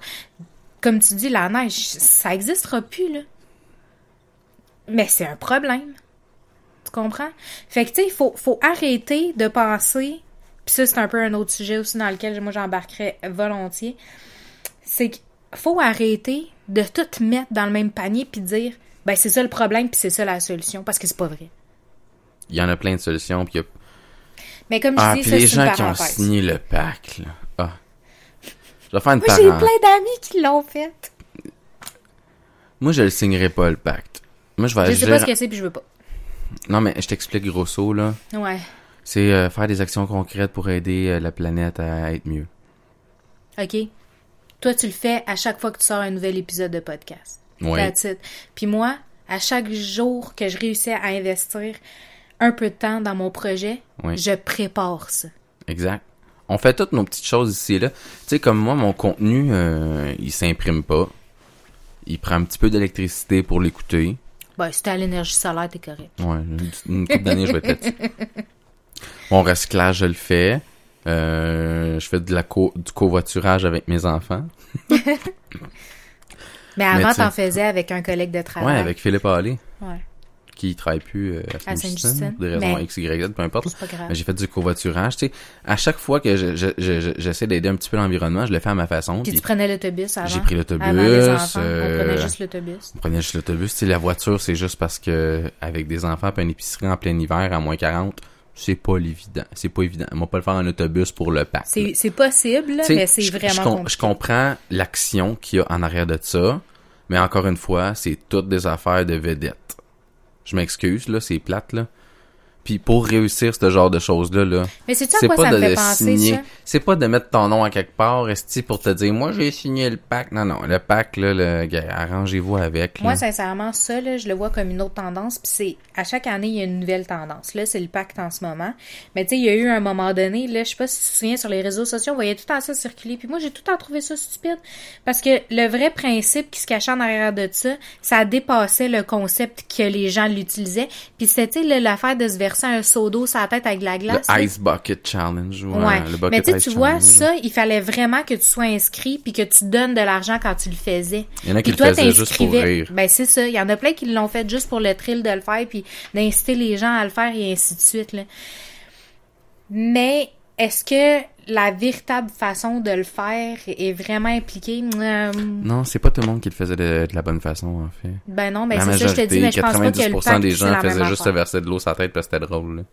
Comme tu dis la neige, ça existera plus là. Mais c'est un problème. Tu comprends? Fait que, tu sais, il faut, faut arrêter de penser, puis ça, c'est un peu un autre sujet aussi dans lequel moi j'embarquerais volontiers, c'est qu'il faut arrêter de tout mettre dans le même panier puis dire, ben c'est ça le problème puis c'est ça la solution, parce que c'est pas vrai. Il y en a plein de solutions, puis il y a Mais comme je Ah, dis, ça, les une gens qui ont signé le pacte, là. Je vais faire une Moi, j'ai plein d'amis qui l'ont fait. Moi, je le signerai pas, le pacte. Moi, je vais Je sais agir... pas ce que c'est puis je veux pas. Non, mais je t'explique grosso, là. Ouais. C'est euh, faire des actions concrètes pour aider euh, la planète à être mieux. OK. Toi, tu le fais à chaque fois que tu sors un nouvel épisode de podcast. Oui. That's it. Puis moi, à chaque jour que je réussis à investir un peu de temps dans mon projet, Oui. je prépare ça. Exact. On fait toutes nos petites choses ici et là. Tu sais, comme moi, mon contenu, euh, il s'imprime pas. Il prend un petit peu d'électricité pour l'écouter. Ben, si t'as l'énergie solaire, t'es correct. Ouais, une, couple d'années, je vais être. Mon recyclage, je le fais. Euh, je fais de la co du covoiturage avec mes enfants. Mais avant, t'en faisais avec un collègue de travail. Ouais, avec Philippe Allé, Ouais, qui travaille plus euh, à pour des raisons Mais- X, Y, Z, peu importe. J'ai fait du covoiturage, tu sais. À chaque fois que je- je- je- je- j'essaie d'aider un petit peu l'environnement, je le fais à ma façon. Puis puis tu prenais l'autobus avant? J'ai pris l'autobus, euh, on prenait juste l'autobus. On prenait juste l'autobus. Tu sais, la voiture, c'est juste parce que avec des enfants puis une épicerie en plein hiver à moins 40, c'est pas l'évident. C'est pas évident. On va pas le faire en autobus pour le pack. C'est possible, mais c'est vraiment je, compliqué. je comprends l'action qu'il y a en arrière de ça, mais encore une fois, c'est toutes des affaires de vedettes. Je m'excuse, là, c'est plate, là. Puis pour réussir ce genre de choses-là, là, Mais c'est pas ça de fait le penser, signer. C'est pas de mettre ton nom à quelque part, esti, pour te dire, moi, j'ai signé le pack. Non, non, le pack, là, le, arrangez-vous avec, là. Moi, sincèrement, ça, là, je le vois comme une autre tendance. Puis c'est à chaque année, il y a une nouvelle tendance. Là, c'est le pacte en ce moment. Mais tu sais, il y a eu un moment donné, là, je sais pas si tu te souviens, sur les réseaux sociaux, on voyait tout temps ça circuler. Puis moi, j'ai tout temps trouvé ça stupide. Parce que le vrai principe qui se cachait en arrière de ça, ça dépassait le concept que les gens l'utilisaient. Puis c'était, l'affaire de se verser un seau d'eau sur la tête avec de la glace. là. le Ice Bucket Challenge. Ouais, Ouais. le Bucket Mais tu sais, Ice tu vois, Challenge. ça, il fallait vraiment que tu sois inscrit puis que tu donnes de l'argent quand tu le faisais. Il y en a qui Puis le faisaient juste pour rire. Ben, c'est ça. Il y en a plein qui l'ont fait juste pour le thrill de le faire puis d'inciter les gens à le faire et ainsi de suite, là. Mais, est-ce que la véritable façon de le faire est vraiment impliquée? Euh, Non, c'est pas tout le monde qui le faisait de, de la bonne façon, en fait. ben non, ben c'est ça, je te dis, mais je pense pas que le 90% pacte, des gens faisaient juste se verser de l'eau sur la tête parce que c'était drôle. là.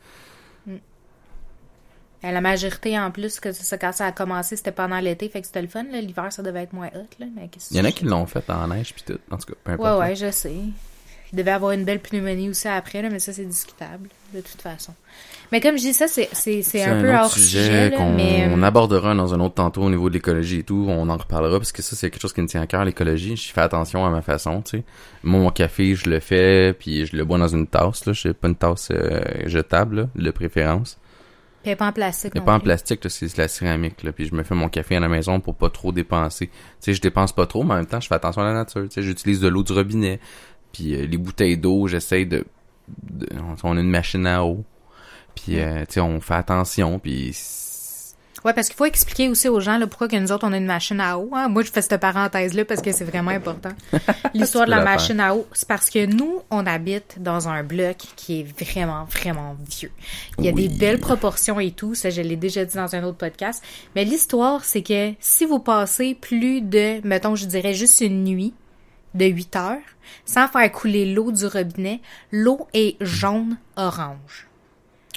Ben, La majorité, en plus, que ça, quand ça a commencé, c'était pendant l'été, fait que c'était le fun. L'hiver, ça devait être moins hot, là. Mais Il y en a qui l'ont fait en neige puis tout. En tout cas, peu Ouais, importe. ouais, je sais. Il devait avoir une belle pneumonie aussi après, là, mais ça, c'est discutable, de toute façon. Mais comme je dis, ça, c'est, c'est, c'est un, peu autre hors sujet, là, qu'on mais... on euh, abordera dans un autre tantôt au niveau de l'écologie et tout. On en reparlera parce que ça, c'est quelque chose qui me tient à cœur, l'écologie. Je fais attention à ma façon, tu sais. Moi, mon café, je le fais puis je le bois dans une tasse, là. Je pas une tasse euh, jetable, là, de préférence. puis elle pas en plastique pas en plastique, là, c'est de la céramique, là. Puis je me fais mon café à la maison pour pas trop dépenser. Tu sais, je dépense pas trop, mais en même temps, je fais attention à la nature. Tu sais, j'utilise de l'eau du robinet. Puis euh, les bouteilles d'eau, j'essaie de, de- On a une machine à eau. Puis, euh, tu sais, on fait attention. Puis... Ouais, parce qu'il faut expliquer aussi aux gens, là, pourquoi que nous autres, on a une machine à eau. hein. Moi, je fais cette parenthèse-là parce que c'est vraiment important. L'histoire de la machine à eau, c'est parce que nous, on habite dans un bloc qui est vraiment, vraiment vieux. Il y a Oui. des belles proportions et tout, ça, je l'ai déjà dit dans un autre podcast. Mais l'histoire, c'est que si vous passez plus de, mettons, je dirais juste une nuit, de 8 heures, sans faire couler l'eau du robinet, l'eau est jaune-orange.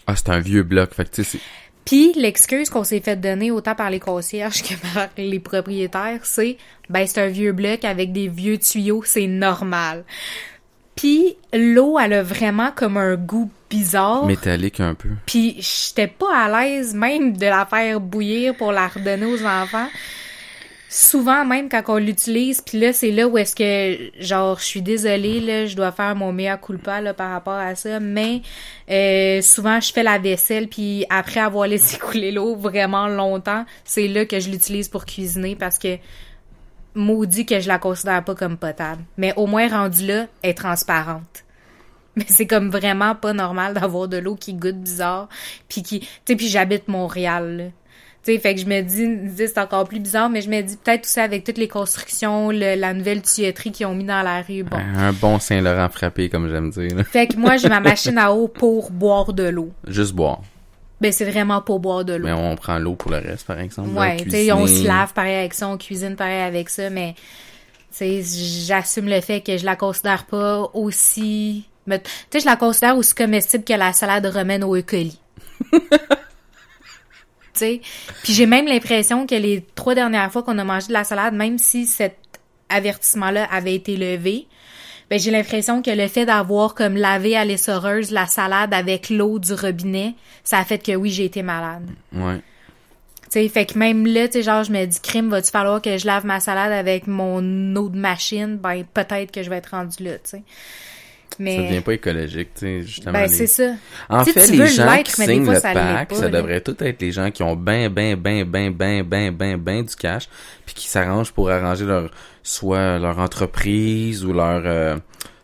Ah, c'est un vieux bloc. Fait que, c'est- Puis l'excuse qu'on s'est fait donner autant par les concierges que par les propriétaires, c'est ben c'est un vieux bloc avec des vieux tuyaux, c'est normal. Puis l'eau, elle a vraiment comme un goût bizarre. métallique un peu. Puis j'étais pas à l'aise même de la faire bouillir pour la redonner aux enfants. Souvent même quand on l'utilise, puis là c'est là où est-ce que genre je suis désolée là, je dois faire mon mea culpa là par rapport à ça, mais euh, souvent je fais la vaisselle puis après avoir laissé couler l'eau vraiment longtemps, c'est là que je l'utilise pour cuisiner parce que maudit que je la considère pas comme potable. Mais au moins rendue là, elle est transparente. Mais c'est comme vraiment pas normal d'avoir de l'eau qui goûte bizarre. Puis qui. Tu sais, puis j'habite Montréal. Tu sais, fait que je me dis, c'est encore plus bizarre, mais je me dis peut-être aussi avec toutes les constructions, le- la nouvelle tuyauterie qu'ils ont mis dans la rue. Bon. Un bon Saint-Laurent frappé, comme j'aime dire. là. Fait que moi, j'ai ma machine à eau pour boire de l'eau. Juste boire. Ben, c'est vraiment pour boire de l'eau. Mais on prend l'eau pour le reste, par exemple. Ouais, tu sais, on se lave pareil avec ça, on cuisine pareil avec ça, mais tu sais, j'assume le fait que je la considère pas aussi, tu sais, je la considère aussi comestible que la salade romaine au E. coli. tu sais, puis j'ai même l'impression que les trois dernières fois qu'on a mangé de la salade, même si cet avertissement-là avait été levé, ben j'ai l'impression que le fait d'avoir comme lavé à l'essoreuse la salade avec l'eau du robinet, ça a fait que oui, j'ai été malade. Ouais. Tu sais, fait que même là, tu sais, genre, je me dis, crime, va-tu falloir que je lave ma salade avec mon eau de machine? Ben, peut-être que je vais être rendu là, tu sais. Mais... Ça devient pas écologique, tu sais, justement. Ben, les- c'est ça. En fait, les gens qui signent fois, le ça pack, pas, ça devrait tout être les gens qui ont ben, ben, ben, ben, ben, ben, ben, ben du cash, puis qui s'arrangent pour arranger leur, soit leur entreprise ou leur, euh,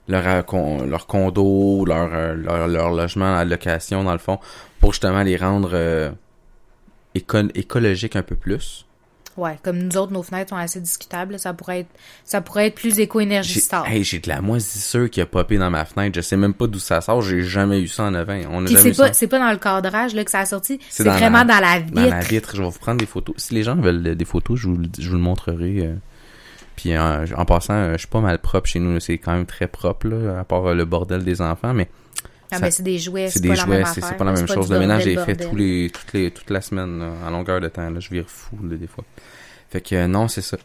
leur, euh, leur condo, leur, euh, leur, leur logement à location, dans le fond, pour justement les rendre euh, éco- écologiques un peu plus. Ouais, comme nous autres, nos fenêtres sont assez discutables, là, ça pourrait être, ça pourrait être plus star. hey, j'ai de la moisissure qui a popé dans ma fenêtre. Je sais même pas d'où ça sort. J'ai jamais eu ça en avant. On c'est pas, c'est pas dans le cadrage, là, que ça a sorti. C'est vraiment la- dans la vitre. Dans la vitre, je vais vous prendre des photos. Si les gens veulent des photos, je vous, le- je vous le montrerai. euh. Puis euh, en passant, euh, je suis pas mal propre chez nous. C'est quand même très propre, là, à part euh, le bordel des enfants, mais Ah, ça- mais c'est des jouets, c'est des pas la jouets, même c'est pas la chose. Le ménage est fait tous les, toutes les, toute la semaine, là, à longueur de temps. Là, je vire fou là, des fois. Fait que euh, non, c'est ça.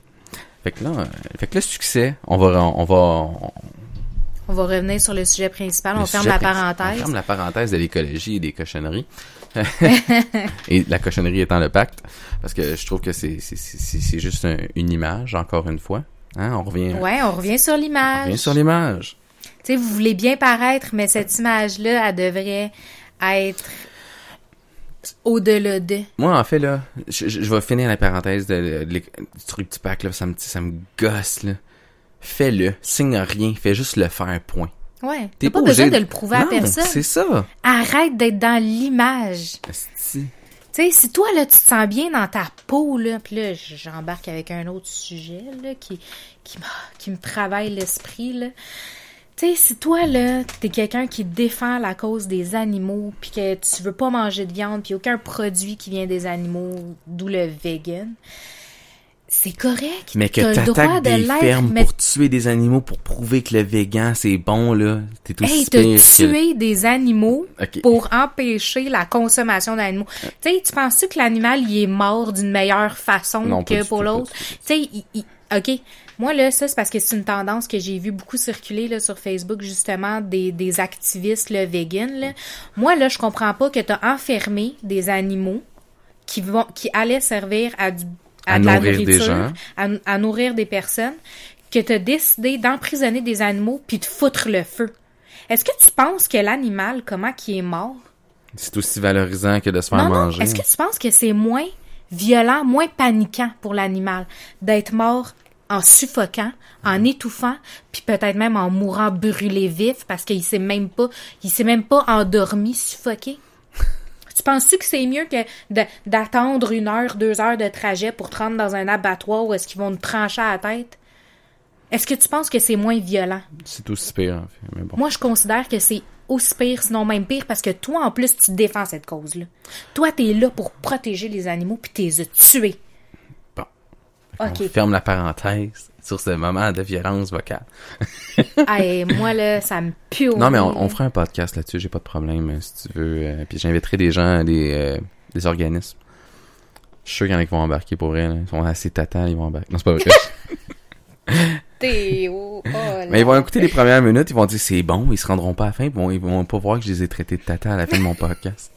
Fait que là, euh, fait que le succès, on va, on va, on- On va revenir sur le sujet principal, Le on ferme la principal. On parenthèse. ferme la parenthèse de l'écologie et des cochonneries. et la cochonnerie étant le pacte. Parce que je trouve que c'est, juste un- une image, encore une fois. Hein, on revient, Ouais, on revient sur on l'image. revient sur l'image. Tu sais, vous voulez bien paraître, mais cette image-là, elle devrait être au-delà de. Moi, en fait, là, je, je- je vais finir la parenthèse de, du truc du pacte, là, ça me, ça me gosse, là. Fais-le, signe rien, fais juste le faire, point. Ouais. T'as pas obligé besoin de le prouver à personne. c'est ça. Arrête d'être dans l'image. Tu sais, si toi, là, tu te sens bien dans ta peau, là, puis là, j'embarque avec un autre sujet, là, qui, qui, me, qui me travaille l'esprit, là. Tu sais, si toi, là, t'es quelqu'un qui défend la cause des animaux, puis que tu veux pas manger de viande, puis aucun produit qui vient des animaux, d'où le vegan, c'est correct. Mais que t'attaques de des l'être, fermes mais pour tuer des animaux pour prouver que le végan c'est bon, là. T'es aussi Hey, t'as que- tué des animaux pour empêcher la consommation d'animaux. Tu sais, tu penses-tu que l'animal, il est mort d'une meilleure façon Non, que pour tout, l'autre? tout, Tu sais, il- OK. Moi, là, ça, c'est parce que c'est une tendance que j'ai vu beaucoup circuler, là, sur Facebook, justement, des, des activistes, là, vegan, là. Moi, là, je comprends pas que t'as enfermé des animaux qui vont, qui allaient servir à du, à, À de la nourrir des nourriture, gens. à, à nourrir des personnes, que t'as décidé d'emprisonner des animaux puis de foutre le feu. Est-ce que tu penses que l'animal, comment qu'il est mort? C'est aussi valorisant que de se faire non. manger. Est-ce que tu penses que c'est moins violent, moins paniquant pour l'animal d'être mort en suffoquant, en étouffant, puis peut-être même en mourant brûlé vif parce qu'il s'est même pas, il s'est même pas endormi, suffoqué? Tu penses-tu que c'est mieux que d'attendre une heure, deux heures de trajet pour te rendre dans un abattoir où est-ce qu'ils vont te trancher à la tête? Est-ce que tu penses que c'est moins violent? C'est aussi pire, en fait. Mais bon. Moi, je considère que c'est aussi pire, sinon même pire, parce que toi, en plus, tu défends cette cause-là. Toi, t'es là pour protéger les animaux, puis t'es les as tués. Bon. OK. On ferme la parenthèse sur ce moment de violence vocale. Hey, moi, là, ça me pue Non, mais on, fera un podcast là-dessus, j'ai pas de problème, euh, si tu veux. euh, puis j'inviterai des gens, des, euh, des organismes. Je suis sûr qu'il y en a qui vont embarquer pour vrai. là. Ils sont assez tatans, ils vont embarquer. Non, c'est pas vrai. Oh mais ils vont écouter les premières minutes, ils vont dire c'est bon, ils se rendront pas à la fin, ils vont, ils vont pas voir que je les ai traités de tata à la fin de mon podcast.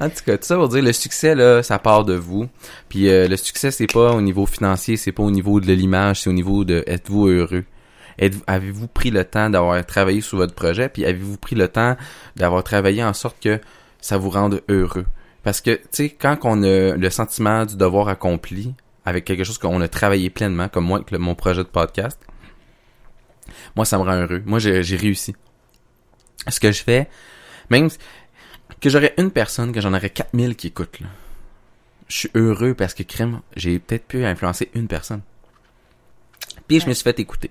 En tout cas, tout ça pour dire le succès là, ça part de vous. Puis euh, le succès c'est pas au niveau financier, c'est pas au niveau de l'image, c'est au niveau de êtes-vous heureux? Êtes- Avez-vous pris le temps d'avoir travaillé sur votre projet, puis avez-vous pris le temps d'avoir travaillé en sorte que ça vous rende heureux? Parce que, tu sais, quand on a le sentiment du devoir accompli avec quelque chose qu'on a travaillé pleinement, comme moi avec le- mon projet de podcast, moi, ça me rend heureux. Moi, j'ai j'ai réussi. Ce que je fais, même que j'aurais une personne, que j'en aurais 4000 qui écoutent, là, je suis heureux parce que, crème, j'ai peut-être pu influencer une personne. Puis, je me suis fait écouter.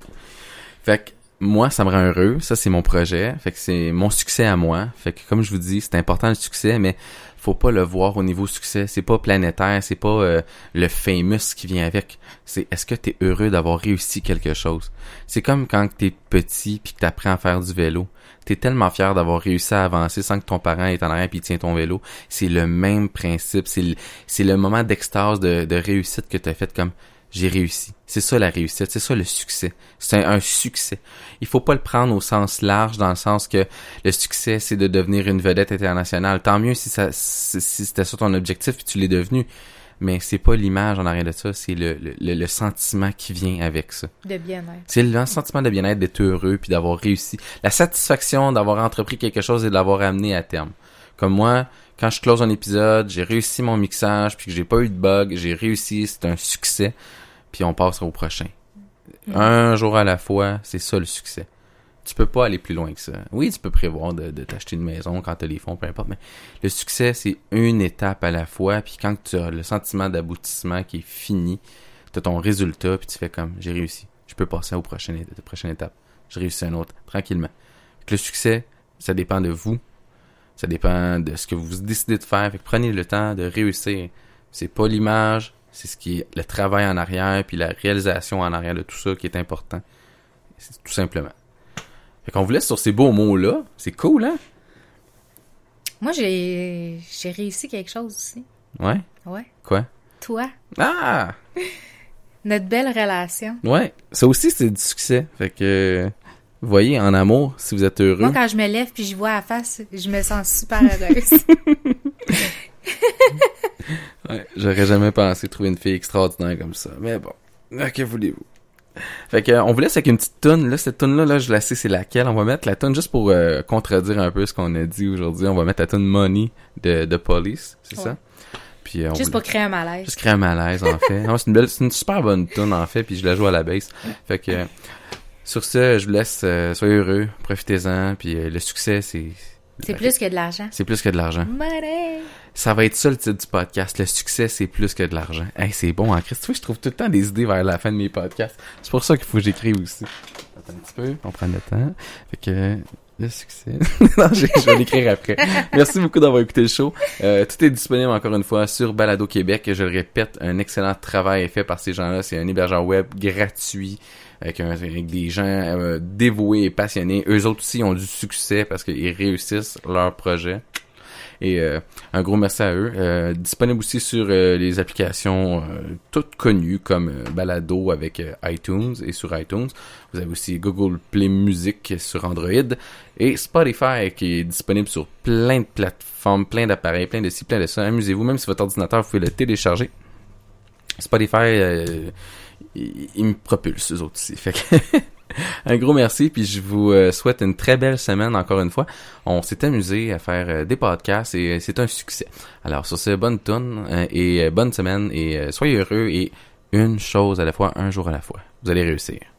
Fait que, moi, ça me rend heureux. Ça, c'est mon projet. Fait que c'est mon succès à moi. Fait que, comme je vous dis, c'est important le succès, mais faut pas le voir au niveau succès. C'est pas planétaire, c'est pas euh, le famous qui vient avec. C'est est-ce que t'es heureux d'avoir réussi quelque chose? C'est comme quand t'es petit puis que t'apprends à faire du vélo. T'es tellement fier d'avoir réussi à avancer sans que ton parent est en arrière puis tient ton vélo. C'est le même principe. C'est le, le moment d'extase, de, de réussite que t'as fait comme j'ai réussi. C'est ça la réussite, c'est ça le succès. C'est un, succès. Il faut pas le prendre au sens large, dans le sens que le succès, c'est de devenir une vedette internationale. Tant mieux si ça, si c'était ça ton objectif et tu l'es devenu. Mais c'est pas l'image en arrière de ça, c'est le, le, le, sentiment qui vient avec ça. De bien-être. C'est le sentiment de bien-être, d'être heureux, puis d'avoir réussi. La satisfaction d'avoir entrepris quelque chose et de l'avoir amené à terme. Comme moi, quand je close un épisode, j'ai réussi mon mixage, puis que j'ai pas eu de bug, j'ai réussi, c'est un succès, puis on passe au prochain. Un jour à la fois, c'est ça le succès. Tu peux pas aller plus loin que ça. Oui, tu peux prévoir de, t'acheter une maison quand tu as les fonds, peu importe, mais le succès, c'est une étape à la fois, puis quand tu as le sentiment d'aboutissement qui est fini, tu as ton résultat, puis tu fais comme, j'ai réussi. Je peux passer au prochain, la prochaine étape. J'ai réussi un autre, tranquillement. Le succès, ça dépend de vous, ça dépend de ce que vous décidez de faire. Fait prenez le temps de réussir. C'est pas l'image, c'est ce qui est le travail en arrière, puis la réalisation en arrière de tout ça qui est important. C'est tout simplement. Fait qu'on vous laisse sur ces beaux mots-là. C'est cool, hein? Moi, j'ai, j'ai réussi quelque chose aussi. Ouais? Ouais. Quoi? Toi. Ah! Notre belle relation. Ouais. Ça aussi, c'est du succès. Fait que vous voyez, en amour, si vous êtes heureux. Moi, quand je me lève puis je vois la face, je me sens super heureuse. ouais, j'aurais jamais pensé trouver une fille extraordinaire comme ça. Mais bon, que voulez-vous? Fait que, on vous laisse avec une petite toune. Là, cette toune là là, je la sais c'est laquelle. On va mettre la toune juste pour euh, contredire un peu ce qu'on a dit aujourd'hui. On va mettre la toune Money de, de Police, c'est ça? Puis, euh, juste pour créer un malaise. Juste créer un malaise, en fait. c'est une belle, c'est une super bonne tune en fait, puis je la joue à la base. Fait que, sur ce, je vous laisse. Euh, soyez heureux, profitez-en. Puis euh, le succès, c'est. C'est plus que de l'argent. C'est plus que de l'argent. Ça va être ça le titre du podcast. Le succès, c'est plus que de l'argent. Hey, c'est bon, hein, Chris. Tu vois, je trouve tout le temps des idées vers la fin de mes podcasts. C'est pour ça qu'il faut que j'écrive aussi. Attends un petit peu, on prend le temps. Fait que le succès. non, je, vais l'écrire après. Merci beaucoup d'avoir écouté le show. Euh, tout est disponible encore une fois sur Balado Québec. Je le répète, un excellent travail est fait par ces gens-là. C'est un hébergeur web gratuit avec, des gens euh, dévoués et passionnés. Eux autres aussi ont du succès parce qu'ils réussissent leur projet. Et euh, un gros merci à eux. Euh, disponible aussi sur les applications toutes connues comme Balado avec iTunes et sur iTunes. Vous avez aussi Google Play Music sur Android et Spotify qui est disponible sur plein de plateformes, plein d'appareils, plein de sites, plein de ça. Amusez-vous, même si votre ordinateur, vous pouvez le télécharger. Spotify, ils, me propulsent, eux autres aussi. Fait que un gros merci, puis je vous euh, souhaite une très belle semaine encore une fois. On s'est amusé à faire euh, des podcasts et euh, c'est un succès. Alors sur ce, bonne tune et bonne semaine et soyez heureux et une chose à la fois, un jour à la fois. Vous allez réussir.